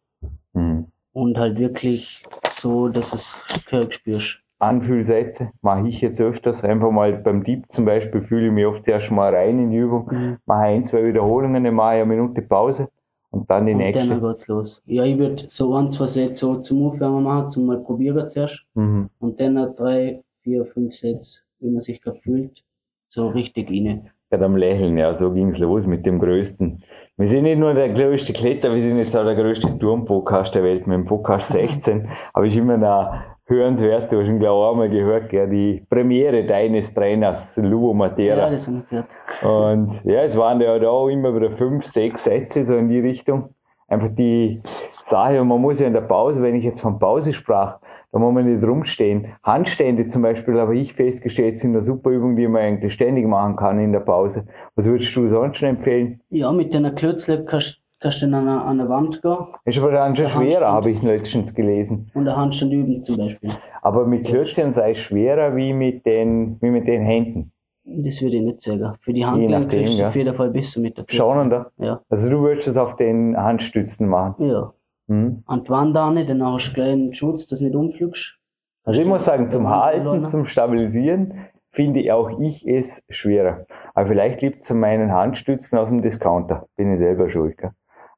Speaker 2: Mhm.
Speaker 3: und halt wirklich so, dass es gehörig spürst.
Speaker 2: Anfühlsätze mache ich jetzt öfters. Einfach mal beim Deep zum Beispiel fühle ich mich oft erst mal rein in die Übung,
Speaker 3: Mhm.
Speaker 2: mache ein, zwei Wiederholungen, dann mache ich eine Minute Pause und dann die
Speaker 3: Und
Speaker 2: nächste.
Speaker 3: dann geht's los. Ja, ich würde so ein, zwei Sätze so zum Aufwärmen machen, zum mal probieren zuerst.
Speaker 2: Mhm.
Speaker 3: Und dann noch drei, vier, fünf Sätze, wie man sich gerade fühlt, so richtig rein.
Speaker 2: Gerade am Lächeln, ja, so ging's los mit dem Größten. Wir sind nicht nur der größte Kletter, wir sind jetzt auch der größte Turmpodcast der Welt mit dem Podcast [laughs] 16, aber ist immer noch hörenswert. Du hast ihn, glaube ich, einmal gehört, gell, die Premiere deines Trainers, Luo
Speaker 3: Ja,
Speaker 2: Matera.
Speaker 3: das habe ich gehört.
Speaker 2: Und ja, es waren ja da auch immer wieder fünf, sechs Sätze so in die Richtung. Einfach die Sache, und man muss ja in der Pause, wenn ich jetzt von Pause sprach, da muss man nicht rumstehen. Handstände zum Beispiel habe ich festgestellt, sind eine super Übung, die man eigentlich ständig machen kann in der Pause. Was würdest du sonst empfehlen?
Speaker 3: Ja, mit deiner Klötzle kannst kannst du dann an, an der Wand gehen
Speaker 2: Ist aber dann schon schwerer, habe ich letztens gelesen.
Speaker 3: und der Handstand üben zum Beispiel.
Speaker 2: Aber mit Klötzchen sei es schwerer wie mit den, wie mit den Händen.
Speaker 3: Das würde ich nicht sagen. Für die kriegst du
Speaker 2: ja.
Speaker 3: auf jeden Fall bis mit der Klötzle.
Speaker 2: Schon, oder?
Speaker 3: Ja.
Speaker 2: Also du würdest es auf den Handstützen machen.
Speaker 3: Ja.
Speaker 2: Hm?
Speaker 3: An die Wand auch nicht, dann hast du gleich einen Schutz, dass du nicht umfliegst.
Speaker 2: Also ich muss sagen, zum Halten, zum Stabilisieren finde auch ich es schwerer. Aber vielleicht liegt es an meinen Handstützen aus dem Discounter. Bin ich selber schuld. Gell?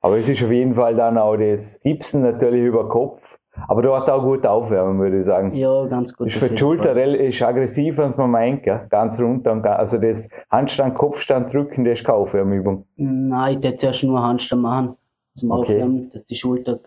Speaker 2: Aber es ist auf jeden Fall dann auch das Gipsen natürlich über Kopf. Aber dort auch gut aufwärmen, würde ich sagen.
Speaker 3: Ja, ganz gut.
Speaker 2: Ist für die Schulter ist aggressiver, als man meint. Gell? Ganz runter. Und ga- also das Handstand, Kopfstand drücken, das ist keine Aufwärmübung.
Speaker 3: Nein, ich hätte zuerst nur Handstand machen, zum
Speaker 2: Okay.
Speaker 3: Aufwärmen, dass die Schulter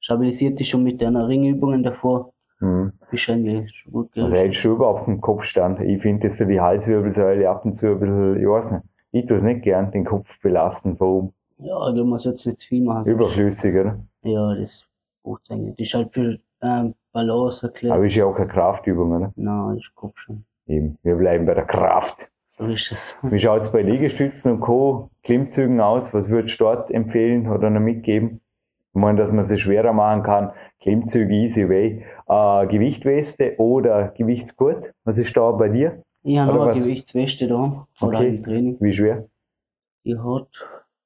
Speaker 3: stabilisiert ist schon mit deinen Ringübungen davor.
Speaker 2: Mhm.
Speaker 3: Bist du eigentlich schon gut
Speaker 2: Also hättest du überhaupt einen Kopfstand? Ich finde das für die Halswirbelsäule ab und zu ein bisschen, ich weiß nicht. Ich tue es nicht gern, den Kopf belasten von oben.
Speaker 3: Ja, du musst jetzt nicht viel machen.
Speaker 2: Überflüssig, oder?
Speaker 3: Ja, das braucht eigentlich. Das ist halt für ähm, Balance erklärt.
Speaker 2: Aber ist ja auch keine Kraftübung, oder?
Speaker 3: Nein, ist Kopf schon.
Speaker 2: Eben. Wir bleiben bei der Kraft.
Speaker 3: So ist es. [laughs]
Speaker 2: Wie schaut es bei Liegestützen und Co. Klimmzügen aus? Was würdest du dort empfehlen oder noch mitgeben? Ich meine, dass man sie schwerer machen kann. Klimmzüge easy way. Äh, Gewichtweste oder Gewichtsgurt? Was ist da bei dir?
Speaker 3: Ich habe noch eine? Gewichtsweste da. Oder
Speaker 2: Okay.
Speaker 3: im Training.
Speaker 2: Wie schwer?
Speaker 3: Die hat,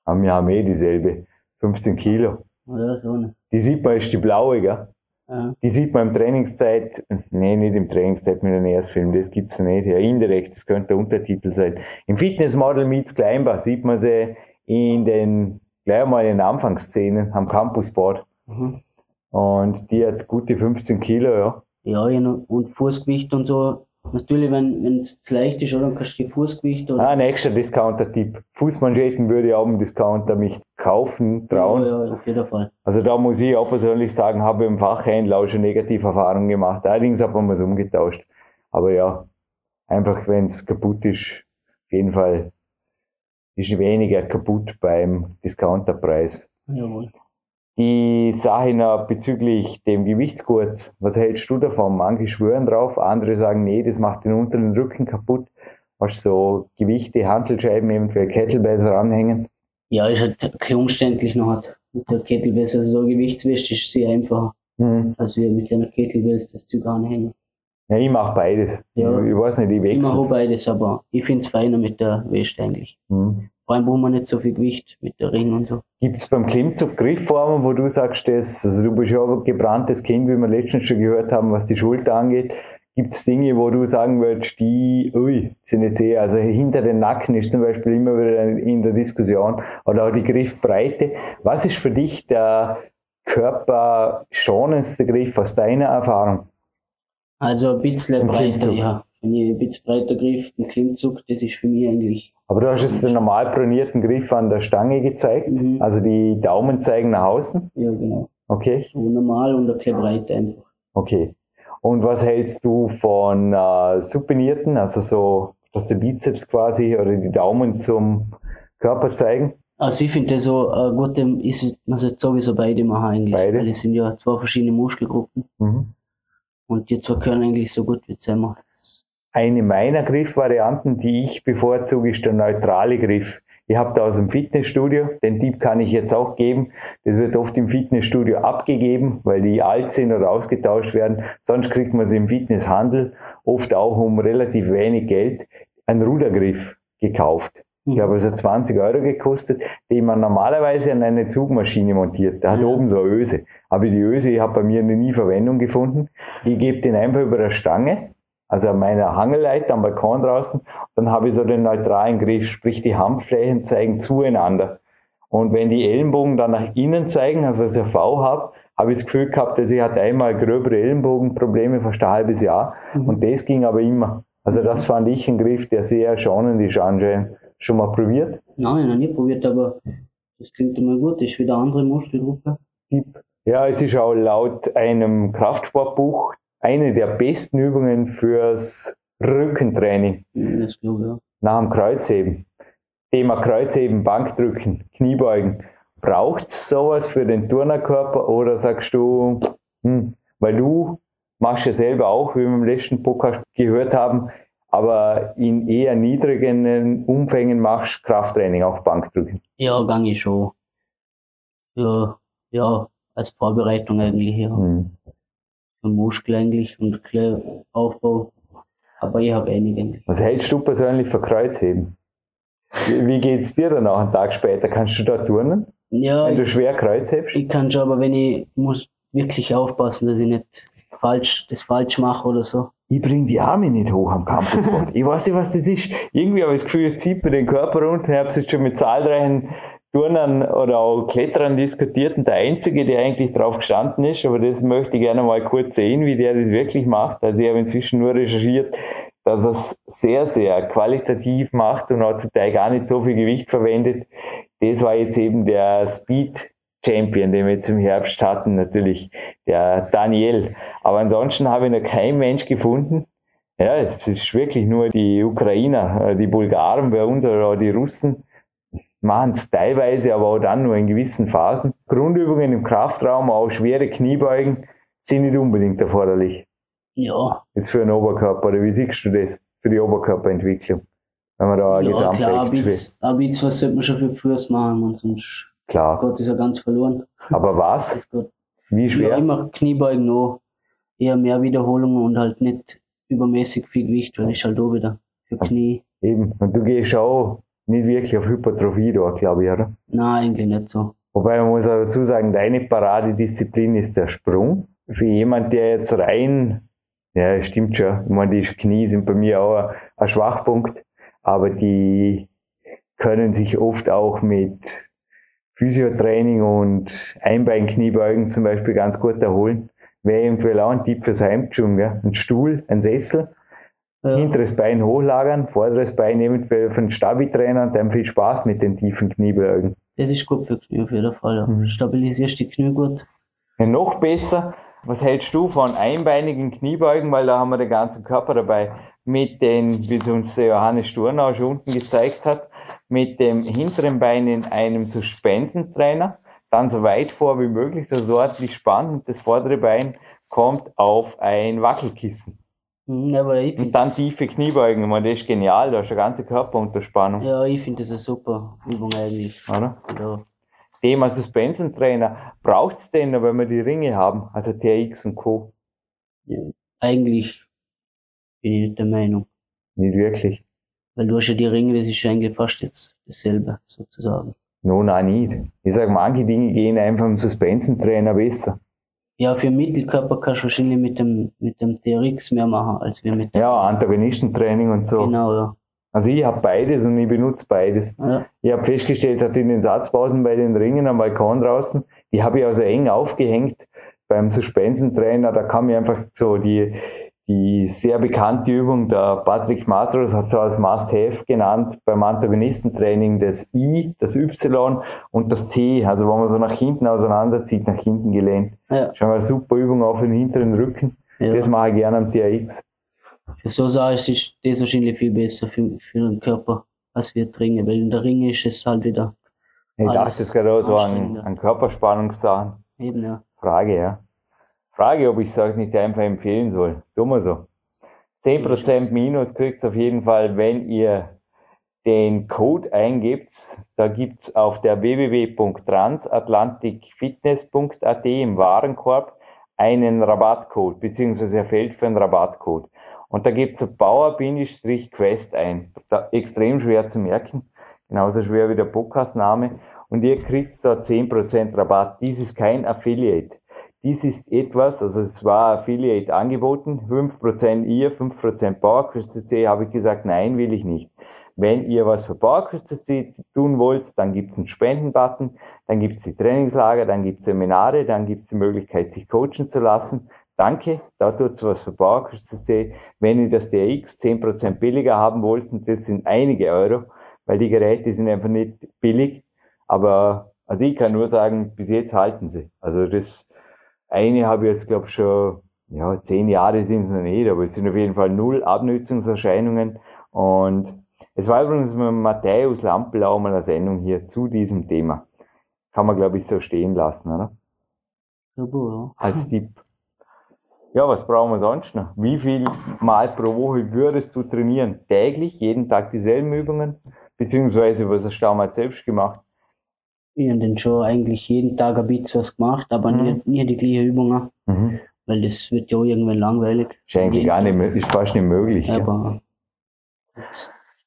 Speaker 2: Wir haben eh dieselbe. 15 Kilo.
Speaker 3: ja, so eine.
Speaker 2: Die sieht man, ist die blaue, gell?
Speaker 3: Ja.
Speaker 2: Die sieht man im Trainingszeit, nee, nicht im Trainingszeit mit einem Erstfilm, das gibt's nicht. Ja, indirekt, das könnte der Untertitel sein. Im Fitnessmodel Meets Kleinbad sieht man sie in den, gleich mal in den Anfangsszenen am Campusboard.
Speaker 3: Mhm.
Speaker 2: Und die hat gute 15 Kilo, ja.
Speaker 3: Ja, ja, und Fußgewicht und so. Natürlich, wenn es zu leicht ist, oder, dann kannst du die Fußgewicht oder.
Speaker 2: Ah, nächster Discounter-Tipp. Fußmanschetten würde ich auch im Discounter mich kaufen, trauen.
Speaker 3: Ja, ja, auf jeden Fall.
Speaker 2: Also da muss ich auch persönlich sagen, habe ich im Fachhändler auch schon negative Erfahrungen gemacht. Allerdings hat man es umgetauscht. Aber ja, Einfach, wenn es kaputt ist, auf jeden Fall ist weniger kaputt beim Discounterpreis.
Speaker 3: Jawohl.
Speaker 2: Die Sache bezüglich dem Gewichtsgurt, was hältst du davon? Manche schwören drauf, andere sagen, nee, das macht den unteren Rücken kaputt. Hast so Gewichte, Handelscheiben, eventuell Kettlebells ranhängen?
Speaker 3: Ja, ist halt ein umständlich noch hat. Mit der Kettlebells, also so eine Gewichtsweste ist sehr einfacher,
Speaker 2: Hm.
Speaker 3: als wir mit einer Kettlebells das Zeug anhängen.
Speaker 2: Ja, ich mache beides.
Speaker 3: Ja.
Speaker 2: Ich, weiß nicht, ich
Speaker 3: Ich mache
Speaker 2: wechsle.
Speaker 3: beides, aber ich finde es feiner mit der Weste eigentlich.
Speaker 2: Hm.
Speaker 3: Vor allem braucht man nicht so viel Gewicht mit der Ring und so.
Speaker 2: Gibt es beim Klimmzug Griffformen, wo du sagst, das, also du bist ja ein gebranntes Kind, wie wir letztens schon gehört haben, was die Schulter angeht. Gibt es Dinge, wo du sagen würdest, die, ui, sind jetzt eher, also hinter den Nacken ist zum Beispiel immer wieder in der Diskussion oder auch die Griffbreite. Was ist für dich der körperschonendste Griff aus deiner Erfahrung?
Speaker 3: Also ein bisschen breiter, ja. Wenn ich ein bisschen breiter griff, ein Klimmzug, das ist für mich eigentlich.
Speaker 2: Aber du hast jetzt den normal pronierten Griff an der Stange gezeigt,
Speaker 3: Mhm.
Speaker 2: also die Daumen zeigen nach außen.
Speaker 3: Ja, genau.
Speaker 2: Okay.
Speaker 3: So normal und ein bisschen breiter einfach.
Speaker 2: Okay. Und was hältst du von äh, supinierten, also so, dass der Bizeps quasi oder die Daumen zum Körper zeigen?
Speaker 3: Also ich finde so äh, gut, ist, man sollte sowieso beide machen eigentlich.
Speaker 2: Beide?
Speaker 3: Weil es sind ja zwei verschiedene Muskelgruppen
Speaker 2: Mhm.
Speaker 3: und die zwei können eigentlich so gut wie zusammen.
Speaker 2: Eine meiner Griffvarianten, die ich bevorzuge, ist der neutrale Griff. Ich habe da aus dem Fitnessstudio, den Tipp kann ich jetzt auch geben. Das wird oft im Fitnessstudio abgegeben, weil die alt sind oder ausgetauscht werden. Sonst kriegt man sie im Fitnesshandel oft auch um relativ wenig Geld einen Rudergriff gekauft. Ich habe also 20 Euro gekostet, den man normalerweise an eine Zugmaschine montiert. Der hat
Speaker 3: Ja.
Speaker 2: oben so eine Öse. Aber die Öse hat bei mir nie Verwendung gefunden. Ich gebe den einfach über der Stange, also an meiner Hangelleiter am Balkon draußen. Dann habe ich so den neutralen Griff, sprich die Handflächen zeigen zueinander. Und wenn die Ellenbogen dann nach innen zeigen, also als ich V habe, habe ich das Gefühl gehabt, dass ich hatte einmal gröbere Ellenbogenprobleme fast ein halbes Jahr.
Speaker 3: Mhm.
Speaker 2: Und das ging aber immer. Also das fand ich ein Griff, der sehr schonend ist anscheinend. Schon mal probiert?
Speaker 3: Nein, noch nie probiert, aber das klingt immer gut. Das ist wieder eine andere Muskelgruppe.
Speaker 2: Tipp. Ja, es ist auch laut einem Kraftsportbuch eine der besten Übungen fürs Rückentraining
Speaker 3: Das glaube ich auch.
Speaker 2: nach dem Kreuzheben. Thema Kreuzheben, Bankdrücken, Kniebeugen. Braucht es sowas für den Turnerkörper oder sagst du, hm, weil du machst ja selber auch, wie wir im letzten Podcast gehört haben, aber in eher niedrigen Umfängen machst Krafttraining, auch Bankdrücken.
Speaker 3: Ja, gang ich schon. Ja, ja, als Vorbereitung eigentlich, ja.
Speaker 2: Hm.
Speaker 3: Für Muskel eigentlich und Aufbau. Aber ich habe einige eigentlich.
Speaker 2: Was hältst du persönlich für Kreuzheben? Wie, wie geht's dir danach einen Tag später? Kannst du da turnen,
Speaker 3: Ja,
Speaker 2: wenn du schwer Kreuz hebst?
Speaker 3: ich kann schon, aber wenn ich muss wirklich aufpassen, dass ich nicht falsch, das falsch mache oder so.
Speaker 2: Ich bring die Arme nicht hoch am Campusboard. [laughs] ich weiß nicht, was das ist. Irgendwie habe ich das Gefühl, es zieht mir den Körper runter. Ich habe es jetzt schon mit zahlreichen Turnern oder auch Kletterern diskutiert und der Einzige, der eigentlich drauf gestanden ist, aber das möchte ich gerne mal kurz sehen, wie der das wirklich macht. Also ich habe inzwischen nur recherchiert, dass er es sehr, sehr qualitativ macht und auch zum Teil gar nicht so viel Gewicht verwendet. Das war jetzt eben der Speed Champion, den wir jetzt im Herbst hatten, natürlich, der Daniel. Aber ansonsten habe ich noch keinen Mensch gefunden. Ja, es ist wirklich nur die Ukrainer, äh, die Bulgaren bei uns oder auch die Russen machen es teilweise, aber auch dann nur in gewissen Phasen. Grundübungen im Kraftraum, auch schwere Kniebeugen, sind nicht unbedingt erforderlich.
Speaker 3: Ja,
Speaker 2: Jetzt für den Oberkörper, oder wie siehst du das? Für die Oberkörperentwicklung. Wenn man da
Speaker 3: ja klar, ein bisschen, was sollte man schon für Füße machen und sonst
Speaker 2: Klar.
Speaker 3: Gott ist ja ganz verloren.
Speaker 2: Aber was? Wie
Speaker 3: Ja,
Speaker 2: schwer?
Speaker 3: immer Kniebeugen noch, eher mehr Wiederholungen und halt nicht übermäßig viel Gewicht, weil ich halt auch wieder für Knie.
Speaker 2: Eben. Und du gehst auch nicht wirklich auf Hypertrophie da, glaube ich, oder?
Speaker 3: Nein, eigentlich nicht so.
Speaker 2: Wobei man muss auch dazu sagen, deine Paradedisziplin ist der Sprung. Für jemand, der jetzt rein, ja, stimmt schon, ich meine, die Knie sind bei mir auch ein, ein Schwachpunkt, aber die können sich oft auch mit Physiotraining und Einbeinkniebeugen zum Beispiel ganz gut erholen. Wäre eventuell auch ein Tipp fürs Heimgym, gell? Ein Stuhl, ein Sessel,
Speaker 3: Ja,
Speaker 2: hinteres Bein hochlagern, vorderes Bein eventuell für einen Stabi-Trainer und dann viel Spaß mit den tiefen Kniebeugen.
Speaker 3: das ist gut für Knie auf jeden Fall. Ja.
Speaker 2: Mhm.
Speaker 3: Stabilisierst die Knie gut.
Speaker 2: Ja, noch besser, was hältst du von einbeinigen Kniebeugen, weil da haben wir den ganzen Körper dabei. mit den, wie es uns der Johannes Sturnau schon unten gezeigt hat, mit dem hinteren Bein in einem Suspensentrainer, dann so weit vor wie möglich, dass es ordentlich spannt und das vordere Bein kommt auf ein Wackelkissen.
Speaker 3: Ich
Speaker 2: Und dann tiefe Kniebeugen, ich meine, das ist genial, da ist eine ganze Körperunterspannung,
Speaker 3: ja, ich finde das eine super Übung eigentlich.
Speaker 2: oder?
Speaker 3: Ja,
Speaker 2: Thema Suspensentrainer, braucht's den, noch, wenn wir die Ringe haben, also TX und Co.
Speaker 3: eigentlich bin ich nicht der Meinung.
Speaker 2: Nicht wirklich.
Speaker 3: Weil du hast ja die Ringe, das ist ja eigentlich fast jetzt dasselbe, sozusagen.
Speaker 2: No, nein, nicht. Ich sag, manche Dinge gehen einfach im Suspensentrainer besser.
Speaker 3: Ja, für Mittelkörper kannst du wahrscheinlich mit dem, mit dem TRX mehr machen, als wir mit dem.
Speaker 2: Ja, Antagonistentraining und so.
Speaker 3: Genau, ja.
Speaker 2: Also ich habe beides und ich benutze beides.
Speaker 3: ja.
Speaker 2: Ich habe festgestellt, dass in den Satzpausen bei den Ringen am Balkon draußen, die habe ich also eng aufgehängt beim Suspensentrainer. Da kam mir einfach so die, die sehr bekannte Übung, der Patrick Matros hat so als Must-Have genannt beim Antagonistentraining das I, das Y und das T, also wo man so nach hinten auseinanderzieht, nach hinten gelehnt.
Speaker 3: ja.
Speaker 2: Schon mal eine super Übung auf den hinteren Rücken.
Speaker 3: ja.
Speaker 2: Das mache ich gerne am TRX.
Speaker 3: Für so Sachen ist das wahrscheinlich viel besser für, für den Körper, als wir Ringe, weil in der Ringe ist es halt wieder
Speaker 2: Ich
Speaker 3: Alles
Speaker 2: dachte, es gerade auch so an, an Körperspannungssachen.
Speaker 3: eben, ja.
Speaker 2: Frage, ja. Frage, ob ich es euch nicht einfach empfehlen soll. Tun wir so. 10% Minus kriegt auf jeden Fall, wenn ihr den Code eingibt. Da gibt's auf der www.transatlanticfitness.at im Warenkorb einen Rabattcode, beziehungsweise er fällt für einen Rabattcode. Und da gibt's Bauer-Quest ein. Da, extrem schwer zu merken. Genauso schwer wie der Podcast-Name. Und ihr kriegt da 10% Rabatt. Dies ist kein Affiliate. Dies ist etwas, also es war Affiliate angeboten, 5% ihr, 5% PowerQuest CC, habe ich gesagt, nein, will ich nicht. Wenn ihr was für PowerQuest CC tun wollt, dann gibt es einen Spendenbutton, dann gibt es die Trainingslager, dann gibt es Seminare, dann gibt es die Möglichkeit, sich coachen zu lassen. Danke, da tut's was für PowerQuest CC. Wenn ihr das DRX 10% billiger haben wollt, und das sind einige Euro, weil die Geräte sind einfach nicht billig, aber also ich kann nur sagen, bis jetzt halten sie. Also das eine habe ich jetzt, glaube ich, schon, ja, zehn Jahre sind es noch nicht, aber es sind auf jeden Fall null Abnützungserscheinungen. Und es war übrigens mit Matthäus Lampelau mal eine Sendung hier zu diesem Thema. Kann man, glaube ich, so stehen lassen, oder?
Speaker 3: Super,
Speaker 2: Als [laughs] Tipp. Ja, was brauchen wir sonst noch? Wie viel Mal pro Woche würdest du trainieren? Täglich, jeden Tag dieselben Übungen? Beziehungsweise, was hast du damals selbst gemacht?
Speaker 3: Ja. Ich habe dann schon eigentlich jeden Tag ein bisschen was gemacht, aber
Speaker 2: Mhm.
Speaker 3: nie, nie die gleiche Übungen,
Speaker 2: Mhm.
Speaker 3: weil das wird ja irgendwann langweilig.
Speaker 2: Ist eigentlich gar nicht, ist fast nicht möglich. Ja.
Speaker 3: Aber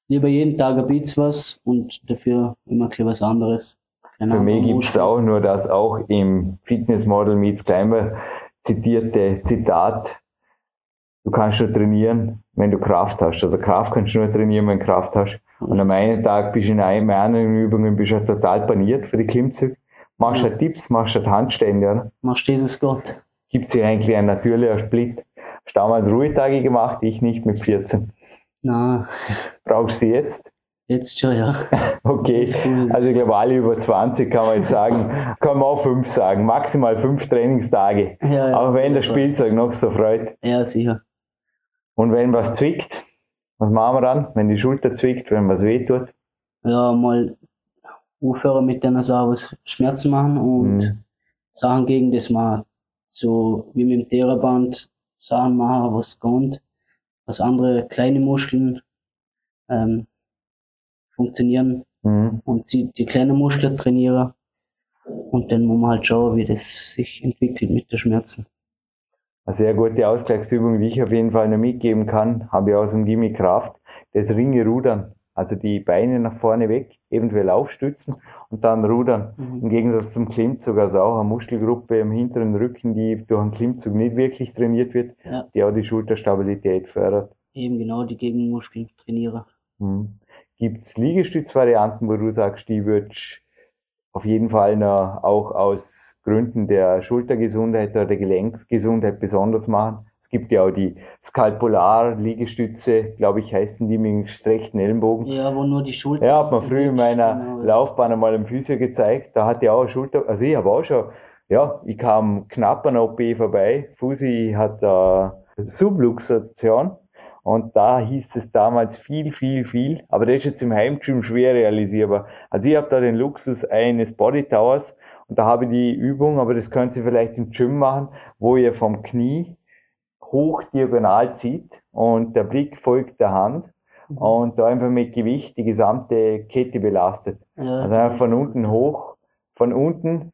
Speaker 3: lieber jeden Tag ein bisschen was und dafür immer ein was anderes.
Speaker 2: Für mich gibt es auch nur das auch im Fitnessmodel Meets Climber zitierte Zitat. Du kannst nur trainieren, wenn du Kraft hast. Also Kraft kannst du nur trainieren, wenn du Kraft hast. Und am einen Tag bist du in einem anderen Übungen bist du total paniert für die Klimmzüge. Machst
Speaker 3: Ja.
Speaker 2: halt Tipps, machst halt Handstände, oder?
Speaker 3: Machst dieses Gott.
Speaker 2: Gibt ja eigentlich ein natürlicher Split. Hast damals Ruhetage gemacht, ich nicht mit 14.
Speaker 3: Na,
Speaker 2: Brauchst du jetzt?
Speaker 3: jetzt schon, ja. [laughs]
Speaker 2: Okay. Also ich glaube, alle über 20 kann man jetzt sagen, [laughs] kann man auch fünf sagen, maximal fünf Trainingstage.
Speaker 3: ja, ja.
Speaker 2: Auch wenn das Spielzeug noch so freut.
Speaker 3: Ja, sicher.
Speaker 2: Und wenn was zwickt, was machen wir dann? Wenn die Schulter zwickt, wenn was wehtut?
Speaker 3: Ja, mal aufhören mit den Sachen, was Schmerzen machen und
Speaker 2: Mhm.
Speaker 3: Sachen gegen das machen. So wie mit dem Theraband Sachen machen, was kommt, was andere kleine Muskeln ähm, funktionieren
Speaker 2: Mhm.
Speaker 3: und sie die kleinen Muskeln trainieren. Und dann muss man halt schauen, wie das sich entwickelt mit den Schmerzen.
Speaker 2: Eine sehr gute Ausgleichsübung, die ich auf jeden Fall noch mitgeben kann, habe ich aus dem Gimmick Kraft, das Ringe rudern. Also die Beine nach vorne weg, eventuell aufstützen und dann rudern. Im Gegensatz zum Klimmzug, also auch eine Muskelgruppe im hinteren Rücken, die durch einen Klimmzug nicht wirklich trainiert wird,
Speaker 3: Ja.
Speaker 2: die auch die Schulterstabilität fördert.
Speaker 3: Eben genau die Gegenmuskeln trainieren.
Speaker 2: Mhm. Gibt es Liegestützvarianten, wo du sagst, die würdest auf jeden Fall noch auch aus Gründen der Schultergesundheit oder der Gelenksgesundheit besonders machen? Es gibt ja auch die Skalpolar-Liegestütze, glaube ich, heißen die mit dem gestreckten Ellenbogen.
Speaker 3: Ja, wo nur die Schulter.
Speaker 2: Ja, hat man früher in meiner
Speaker 3: Genau.
Speaker 2: Laufbahn einmal im Physio gezeigt. Da hatte ich auch eine Schulter, also ich habe auch schon, ja, ich kam knapp an der OP vorbei. Fusi hat äh, Subluxation Und da hieß es damals viel, viel, viel. Aber das ist jetzt im Heimgym schwer realisierbar. Also ich habe da den Luxus eines Body Towers und da habe ich die Übung, aber das könnt ihr vielleicht im Gym machen, wo ihr vom Knie hoch diagonal zieht und der Blick folgt der Hand mhm. und da einfach mit Gewicht die gesamte Kette belastet. Ja, also einfach von unten hoch, von unten,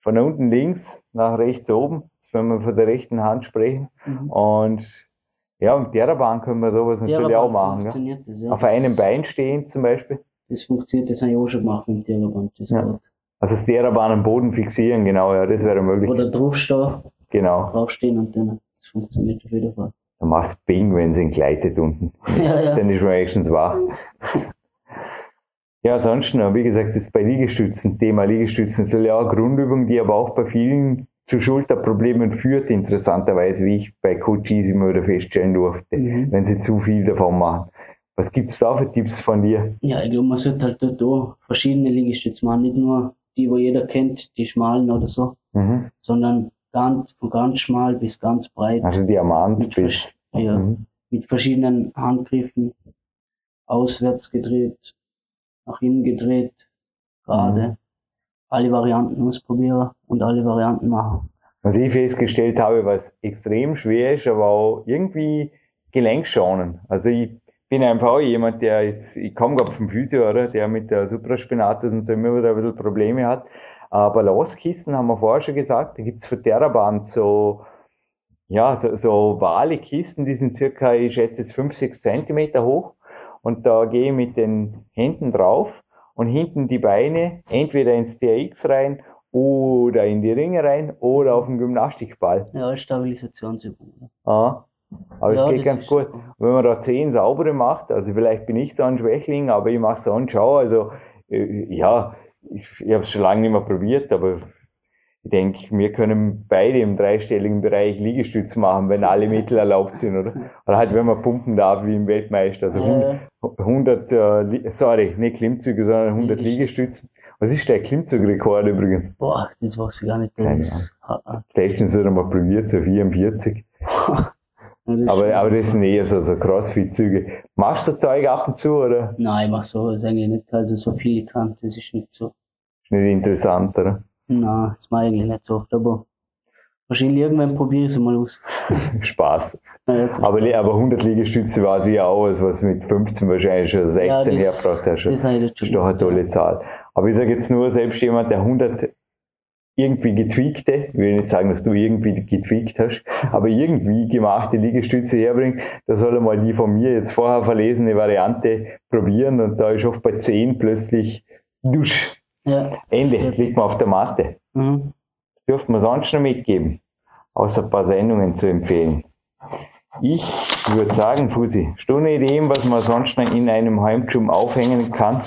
Speaker 2: von unten links nach rechts oben, wenn wir von der rechten Hand sprechen. Mhm. Und ja, und der Bahn können wir sowas natürlich auch machen. Ja? Das, ja. Auf einem Bein stehen zum Beispiel.
Speaker 3: Das funktioniert, das habe ich auch schon gemacht mit der Bahn. Das ja.
Speaker 2: Also das Therabahn am Boden fixieren, genau, ja, das wäre möglich.
Speaker 3: Oder draufstehen.
Speaker 2: Genau.
Speaker 3: Draufstehen und dann, das funktioniert auf jeden Fall.
Speaker 2: Dann machst du Bing, wenn sie ihn gleitet unten. [laughs] ja, ja. Dann ist man wenigstens wach. ja, ansonsten, wie gesagt, das bei Liegestützen, Thema Liegestützen, natürlich auch eine Grundübung, die aber auch bei vielen zu Schulterproblemen führt, interessanterweise, wie ich bei Coaches immer wieder feststellen durfte, mhm. wenn sie zu viel davon machen. Was gibt's da für Tipps von dir?
Speaker 3: Ja, ich glaube, man sollte halt dort auch verschiedene Liegestütze machen, nicht nur die, wo jeder kennt, die schmalen oder so, mhm. sondern ganz, von ganz schmal bis ganz breit.
Speaker 2: Also Diamant mit bis.
Speaker 3: Ja, mhm. mit verschiedenen Handgriffen, auswärts gedreht, nach innen gedreht, gerade. Alle Varianten ausprobieren und alle Varianten machen.
Speaker 2: Was ich festgestellt habe, was extrem schwer ist, aber auch irgendwie gelenkschonend. Also ich bin einfach auch jemand, der jetzt, ich komme gerade vom Physio, oder, der mit der Supraspinatus und so immer wieder ein bisschen Probleme hat. Aber Loskissen haben wir vorher schon gesagt, da gibt's für Theraband so, ja, so, so ovale Kisten, die sind circa, ich schätze jetzt fünf sechs Zentimeter hoch. Und da gehe ich mit den Händen drauf und hinten die Beine entweder ins TRX rein oder in die Ringe rein oder auf den Gymnastikball.
Speaker 3: Ja, Stabilisationsübung.
Speaker 2: Ah. Aber ja, es geht ganz gut. Wenn man da zehn saubere macht, also vielleicht bin ich so ein Schwächling, aber ich mache so einen Schau. Also äh, ja, ich, ich habe es schon lange nicht mehr probiert, aber ich denke, wir können beide im dreistelligen Bereich Liegestütz machen, wenn alle [laughs] Mittel erlaubt sind, oder? Oder halt, wenn man pumpen darf, wie im Weltmeister. Also 100, 100 äh, sorry, nicht Klimmzüge, sondern 100 Liegestützen. Was ist der Klimmzugrekord übrigens?
Speaker 3: Boah, das weiß ich gar nicht.
Speaker 2: Keine Ahnung. Letztens hat er mal probiert, so 44. [laughs] aber, aber das sind eher so, so Crossfit-Züge. Machst du Zeug ab und zu, oder?
Speaker 3: Nein, ich mach so, das eigentlich nicht, also so viel ich kann, das ist nicht so.
Speaker 2: Ist nicht interessant, oder?
Speaker 3: Nein, das mache ich eigentlich nicht so oft, aber wahrscheinlich irgendwann probiere [laughs] ich es mal aus.
Speaker 2: Spaß. Ja, aber, aber 100 Liegestütze war sie ja auch, was mit 15 wahrscheinlich schon 16 ja, das, hergebracht hast. Das, ist doch eine tolle Zahl. Aber ich sage jetzt nur, selbst jemand, der 100 irgendwie getweakte, ich will nicht sagen, dass du irgendwie getweakt hast, aber irgendwie gemachte Liegestütze herbringen, da soll er mal die von mir jetzt vorher verlesene Variante probieren und da ist oft bei 10 plötzlich dusch. Ja. Ende, liegt man auf der Matte. Mhm. Das dürfte man sonst noch mitgeben, außer ein paar Sendungen zu empfehlen. Ich würde sagen, Fusi, hast du eine Idee, was man sonst noch in einem Heimgym aufhängen kann?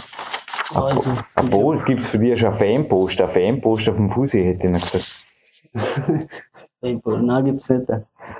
Speaker 2: Also, Obwohl, gibt es für dich schon ein Fanposter, ein Fanposter vom Fusi, hätte ich noch gesagt. [laughs]
Speaker 3: Fanposter, nein, gibt es nicht.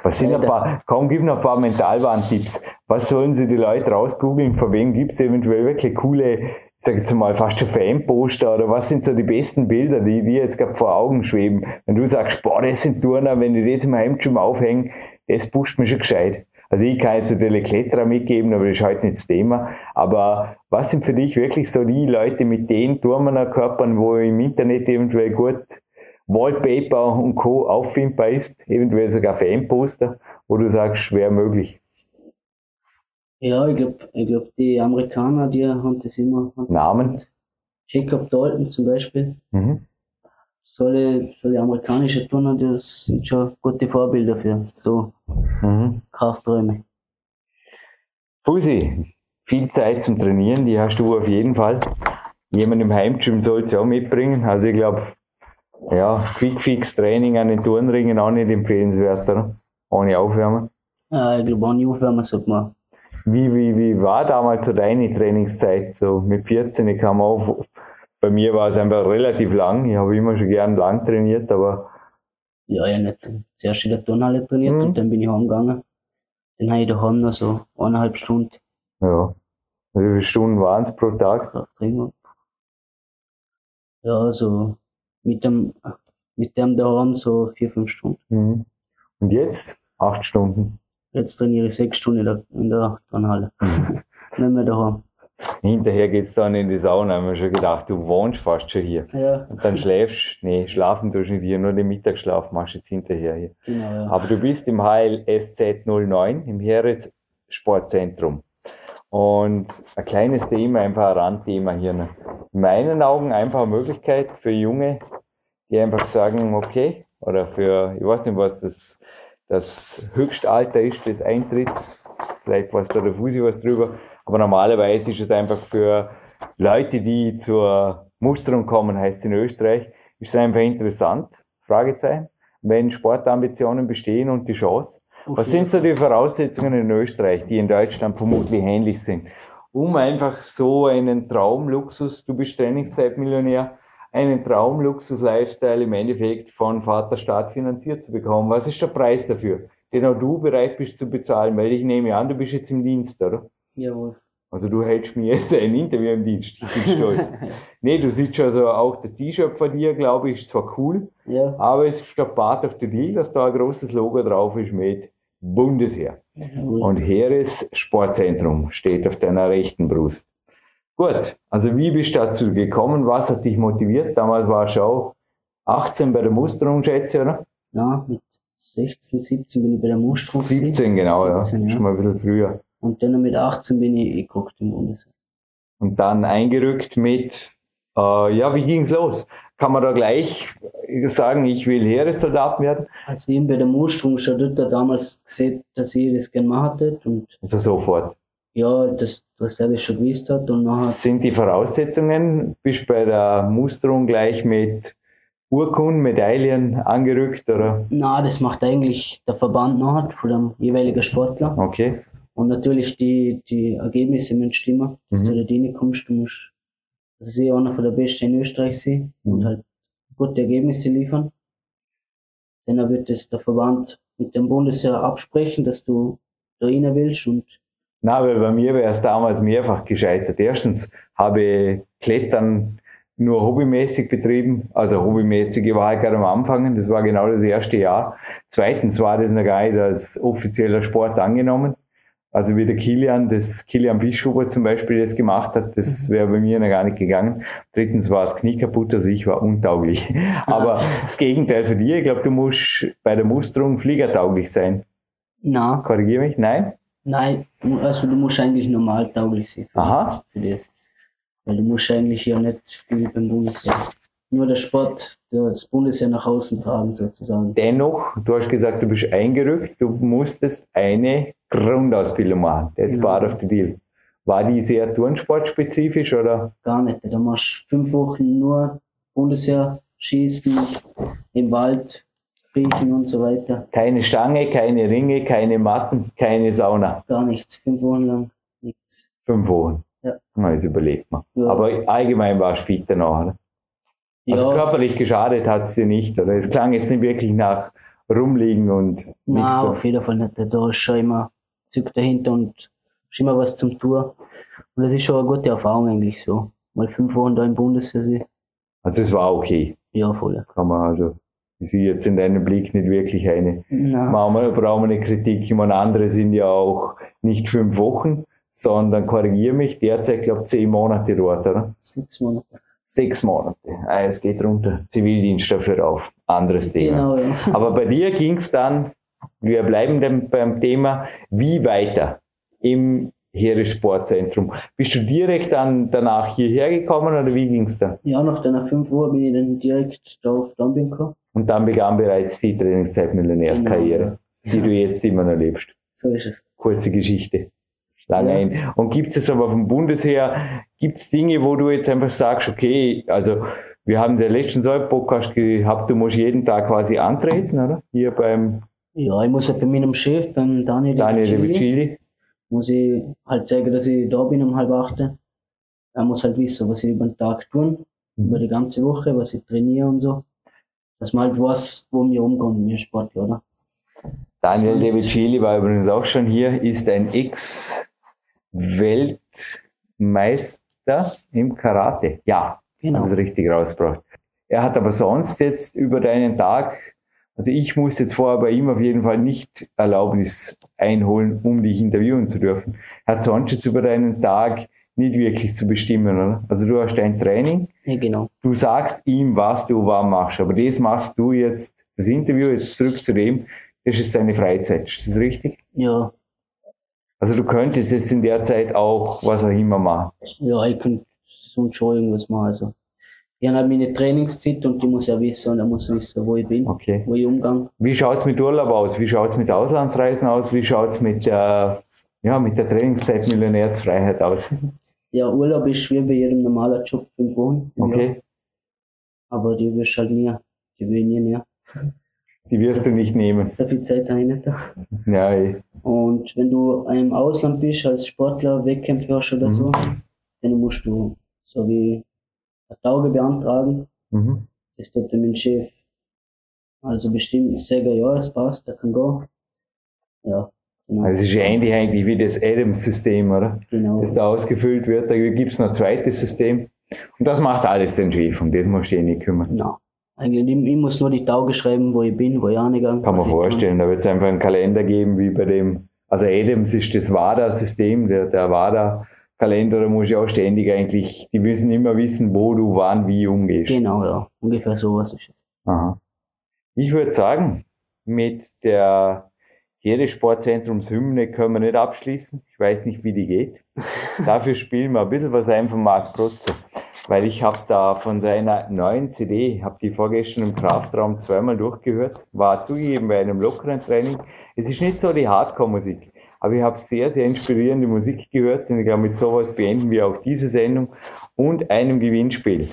Speaker 2: Was sind ein paar, komm, gib noch ein paar Mentalwarntipps. Was sollen sie die Leute rausgoogeln? Von wem gibt es eventuell wirklich coole, sag jetzt mal, fast schon Fanposter oder was sind so die besten Bilder, die dir jetzt gerade vor Augen schweben? Wenn du sagst, boah, das sind Turner, wenn die das im Heimgym aufhängen, das pusht mich schon gescheit. Also ich kann jetzt natürlich Kletterer mitgeben, aber das ist halt nicht das Thema. Aber was sind für dich wirklich so die Leute mit den Turnerkörpern, wo im Internet eventuell gut Wallpaper und Co. auffindbar ist, eventuell sogar Fanposter, wo du sagst, schwer möglich?
Speaker 3: Ja, ich glaube, ich glaub, die Amerikaner, die haben das immer.
Speaker 2: Namen?
Speaker 3: Jacob Dalton zum Beispiel. Mhm solche, solche amerikanische Turner, das sind schon gute Vorbilder für so mhm. Krafträume.
Speaker 2: Fusi, viel Zeit zum Trainieren, die hast du auf jeden Fall. Jemand im Heimgym sollte es auch mitbringen. Also ich glaube, ja, Quick-Fix-Training an den Turnringen auch nicht empfehlenswert, oder? Ohne Aufwärmen.
Speaker 3: Ja, ich glaube, ohne Aufwärmen sollte man.
Speaker 2: Wie, wie, wie war damals so deine Trainingszeit? So mit 14 kam man auch bei mir war es einfach relativ lang. Ich habe immer schon gern lang trainiert, aber.
Speaker 3: Ja, ja, nicht. Zuerst in der Turnhalle trainiert mhm. und dann bin ich heimgegangen. Dann habe ich daheim noch so eineinhalb Stunden.
Speaker 2: Ja. Wie viele Stunden waren es pro Tag?
Speaker 3: Ja, so mit dem, mit dem daheim so vier, fünf Stunden.
Speaker 2: Mhm. Und jetzt? Acht Stunden?
Speaker 3: Jetzt trainiere ich sechs Stunden in der, in der Turnhalle. [laughs] Nicht mehr daheim.
Speaker 2: Hinterher geht's dann in die Sauna. Haben wir schon gedacht, du wohnst fast schon hier.
Speaker 3: Ja,
Speaker 2: Und dann schläfst, nee, schlafen tust du nicht hier, nur den Mittagsschlaf machst du jetzt hinterher hier.
Speaker 3: genau, ja.
Speaker 2: Aber du bist im HLSZ 09 im Heritz Sportzentrum. Und ein kleines Thema, einfach ein Randthema hier. noch. In meinen Augen einfach eine Möglichkeit für Junge, die einfach sagen, okay, oder für, ich weiß nicht, was das, das Höchstalter ist des Eintritts, vielleicht weiß da der Fusi was drüber, aber normalerweise ist es einfach für Leute, die zur Musterung kommen, heißt es in Österreich, ist es einfach interessant, Fragezeichen, wenn Sportambitionen bestehen und die Chance. Was sind so die Voraussetzungen in Österreich, die in Deutschland vermutlich ähnlich sind, um einfach so einen Traumluxus, du bist Trainingszeitmillionär, einen Traumluxus-Lifestyle im Endeffekt von Vaterstaat finanziert zu bekommen? Was ist der Preis dafür, den auch du bereit bist zu bezahlen? Weil ich nehme an, du bist jetzt im Dienst, oder?
Speaker 3: Jawohl.
Speaker 2: Also du hältst mir jetzt ein Interview im Dienst. Ich bin stolz. [laughs] nee, du siehst also auch das T-Shirt von dir, glaube ich, ist zwar cool,
Speaker 3: ja.
Speaker 2: aber es ist der Part of the Deal, dass da ein großes Logo drauf ist mit Bundesheer.
Speaker 3: Jawohl.
Speaker 2: Und Heeres Sportzentrum steht auf deiner rechten Brust. Gut, also wie bist du dazu gekommen? Was hat dich motiviert? Damals war ich auch 18 bei der Musterung, schätze ich, oder?
Speaker 3: Ja, mit 16, 17 bin ich bei der Musterung.
Speaker 2: 17, genau, ja.
Speaker 3: 17,
Speaker 2: Schon mal ein bisschen früher.
Speaker 3: Und dann mit 18 bin ich geguckt im Bundesheer.
Speaker 2: Und dann eingerückt mit, äh, ja, wie ging's los? Kann man da gleich sagen, ich will Heeressoldat werden?
Speaker 3: Also eben bei der Musterung schon dort damals gesehen, dass ich das gerne machen hätte und
Speaker 2: Also sofort.
Speaker 3: Ja, dass, dass er das schon gewusst hat und nachher,
Speaker 2: Sind die Voraussetzungen, bist bei der Musterung gleich mit Urkunden, Medaillen angerückt, oder?
Speaker 3: na, das macht eigentlich der Verband nachher von dem jeweiligen Sportler.
Speaker 2: Okay.
Speaker 3: Und natürlich die, die Ergebnisse müssen stimmen, dass
Speaker 2: Mhm.
Speaker 3: du da reinkommst. Du musst, also sie einer von der Besten in Österreich sein und
Speaker 2: Mhm.
Speaker 3: halt gute Ergebnisse liefern. Dann wird es der Verband mit dem Bundesheer absprechen, dass du da rein willst und
Speaker 2: Na, weil bei mir wäre es damals mehrfach gescheitert. Erstens habe ich Klettern nur hobbymäßig betrieben, also hobbymäßig war ich gerade am Anfang, das war genau das erste Jahr. Zweitens war das noch gar nicht als offizieller Sport angenommen. Also wie der Kilian, das Kilian Bischofer zum Beispiel das gemacht hat, das wäre bei mir noch gar nicht gegangen. Drittens war das Knie kaputt, also ich war untauglich. Aber das Gegenteil für dich, ich glaube, du musst bei der Musterung fliegertauglich sein.
Speaker 3: na,
Speaker 2: Korrigiere mich? Nein?
Speaker 3: Nein, also du musst eigentlich normal tauglich sein
Speaker 2: Aha.
Speaker 3: für das. Weil du musst eigentlich ja nicht spielen beim Bundesheer. Nur der Sport, das Bundesheer nach außen tragen sozusagen.
Speaker 2: Dennoch, du hast gesagt, du bist eingerückt, du musstest eine Grundausbildung machen. That's
Speaker 3: Genau.
Speaker 2: part of the deal. War die sehr turnsportspezifisch oder?
Speaker 3: Gar nicht. Da machst du fünf Wochen nur Bundesheer, Schießen, im Wald, Kriechen und so weiter.
Speaker 2: Keine Stange, keine Ringe, keine Matten, keine Sauna.
Speaker 3: Gar nichts. Fünf Wochen lang nichts.
Speaker 2: Fünf Wochen.
Speaker 3: Ja.
Speaker 2: Na, das überlegt man.
Speaker 3: Ja.
Speaker 2: Aber allgemein warst du fit danach, oder? Also
Speaker 3: ja,
Speaker 2: körperlich geschadet hat es dir nicht, oder? Es klang jetzt nicht wirklich nach rumliegen und nichts.
Speaker 3: na,
Speaker 2: da-
Speaker 3: auf jeden Fall nicht. Da ist schon immer Zug dahinter und ist immer was zum Tun. Und das ist schon eine gute Erfahrung eigentlich so. Mal fünf Wochen da im Bundesheer sein.
Speaker 2: Also es war okay.
Speaker 3: Ja, voll.
Speaker 2: Kann man also, ich sehe jetzt in deinem Blick nicht wirklich eine Manchmal brauchen wir eine Kritik. Ich meine, andere sind ja auch nicht fünf Wochen, sondern korrigiere mich, derzeit, glaube ich, zehn Monate dort, oder?
Speaker 3: sechs Monate.
Speaker 2: Sechs Monate. Ah, es geht runter. Zivildienst dafür auf. Anderes Thema.
Speaker 3: Genau, ja. [laughs]
Speaker 2: Aber bei dir ging es dann, wir bleiben dann beim Thema, wie weiter im Heeressportzentrum. Bist du direkt dann danach hierher gekommen oder wie ging es dann?
Speaker 3: Ja, nach deiner fünf Uhr bin ich dann direkt da auf Dumping gekommen.
Speaker 2: Und dann begann bereits die Trainingszeit-Millionärskarriere, die du jetzt immer noch lebst.
Speaker 3: So ist es.
Speaker 2: kurze Geschichte. Lange
Speaker 3: Ja.
Speaker 2: ein. Und gibt es aber vom Bundesheer, gibt es Dinge, wo du jetzt einfach sagst, okay, also wir haben den letzten so einen Podcast gehabt, du musst jeden Tag quasi antreten, oder? Hier beim
Speaker 3: Ja, ich muss halt bei meinem Chef, beim Daniel,
Speaker 2: Daniel Revicilli.
Speaker 3: muss ich halt zeigen, dass ich da bin um halb acht. Er muss halt wissen, was ich über den Tag tun, über die ganze Woche, was ich trainiere und so. Dass man halt weiß, wo wir umgehen, wir Sportler, oder?
Speaker 2: Daniel
Speaker 3: Das war-
Speaker 2: Revicilli war übrigens auch schon hier, ist ein Ex-Weltmeister im Karate. Ja,
Speaker 3: Genau.
Speaker 2: Haben es richtig rausgebracht. Er hat aber sonst jetzt über deinen Tag, Also ich muss jetzt vorher bei ihm auf jeden Fall nicht Erlaubnis einholen, um dich interviewen zu dürfen. Hat sonst jetzt über deinen Tag nicht wirklich zu bestimmen, oder? Also du hast dein Training.
Speaker 3: Ja, genau.
Speaker 2: Du sagst ihm, was du wann machst. Aber das machst du jetzt, das Interview, jetzt zurück zu dem, das ist seine Freizeit. Ist das richtig?
Speaker 3: Ja.
Speaker 2: Also du könntest jetzt in der Zeit auch was auch immer machen.
Speaker 3: Ja, ich könnte sonst schon irgendwas machen. Also ich habe meine Trainingszeit und die muss ja wissen und er muss wissen, wo ich bin,
Speaker 2: okay.
Speaker 3: wo ich umgang.
Speaker 2: Wie schaut's mit Urlaub aus? Wie schaut's mit Auslandsreisen aus? Wie schaut's mit der, ja, mit der Trainingszeit Millionärsfreiheit aus?
Speaker 3: Ja, Urlaub ist wie bei jedem normalen Job fünf Wochen.
Speaker 2: Okay.
Speaker 3: Jahr. Aber die wirst halt nie, die will nie mehr.
Speaker 2: Die wirst du nicht nehmen.
Speaker 3: So viel Zeit habe ich nicht da.
Speaker 2: Eh.
Speaker 3: Und wenn du im Ausland bist, als Sportler, Wettkämpfe hast oder
Speaker 2: Mhm.
Speaker 3: so, dann musst du so wie eine Tauge beantragen.
Speaker 2: Mhm.
Speaker 3: Das tut dann mein Chef. Also bestimmt sagen, ja, es passt, der kann gehen. Ja.
Speaker 2: Also es ist ähnlich eigentlich wie das Adams-System, oder?
Speaker 3: genau.
Speaker 2: Das da ausgefüllt wird. Da gibt es noch ein zweites System. Und das macht alles den Chef. Um das musst du dich nicht kümmern.
Speaker 3: Na, eigentlich, ich, ich muss nur die Tauge schreiben, wo ich bin, wo ich angegangen
Speaker 2: Kann man vorstellen. Da wird es einfach einen Kalender geben, wie bei dem, also Adams ist das WADA-System, der, der WADA-Kalender, da muss ich auch ständig eigentlich, die müssen immer wissen, wo du wann wie umgehst.
Speaker 3: Genau, ja. Ungefähr sowas ist es.
Speaker 2: Aha. Ich würde sagen, mit der jede Sportzentrumshymne können wir nicht abschließen. Ich weiß nicht, wie die geht. [laughs] Dafür spielen wir ein bisschen was ein von Marc Protze. Weil ich habe da von seiner neuen CD, habe die vorgestern im Kraftraum zweimal durchgehört, war zugegeben bei einem lockeren Training. Es ist nicht so die Hardcore-Musik, aber ich habe sehr, sehr inspirierende Musik gehört und ich glaube, mit sowas beenden wir auch diese Sendung und einem Gewinnspiel.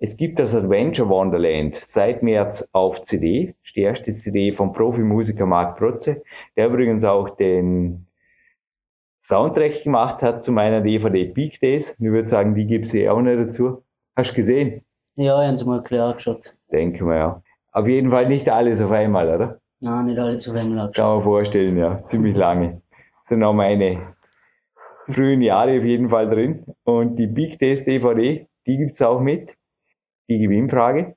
Speaker 2: Es gibt das Adventure Wonderland seit März auf CD, die erste CD vom Profimusiker Marc Protze, der übrigens auch den Soundtrack gemacht hat zu meiner DVD Peak Days. Ich würde sagen, die gibt's eh auch nicht dazu. Hast du gesehen?
Speaker 3: Ja, ich habe es mal klar angeschaut.
Speaker 2: Denke mal, ja. Auf jeden Fall nicht alles auf einmal, oder?
Speaker 3: Nein, nicht alle zu einmal.
Speaker 2: Kann man vorstellen, ja. Ziemlich lange. Sind auch meine frühen Jahre auf jeden Fall drin. Und die Big Days DVD, die gibt's auch mit. Die Gewinnfrage.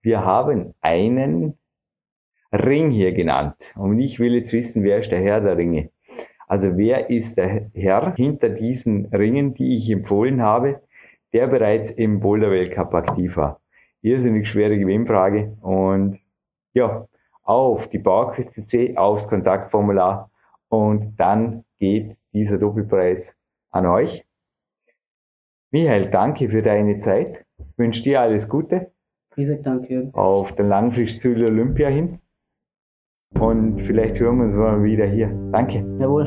Speaker 2: Wir haben einen Ring hier genannt. Und ich will jetzt wissen, wer ist der Herr der Ringe? Also wer ist der Herr hinter diesen Ringen, die ich empfohlen habe, der bereits im Boulder Weltcup aktiv war? Irrsinnig schwere Gewinnfrage. Und ja, auf die PowerQuest CC, aufs Kontaktformular und dann geht dieser Doppelpreis an euch. Michael, danke für deine Zeit. Ich wünsche dir alles Gute
Speaker 3: Ich sag danke,
Speaker 2: auf den Langfristziel Olympia hin. Und vielleicht hören wir uns mal wieder hier. Danke.
Speaker 3: Jawohl.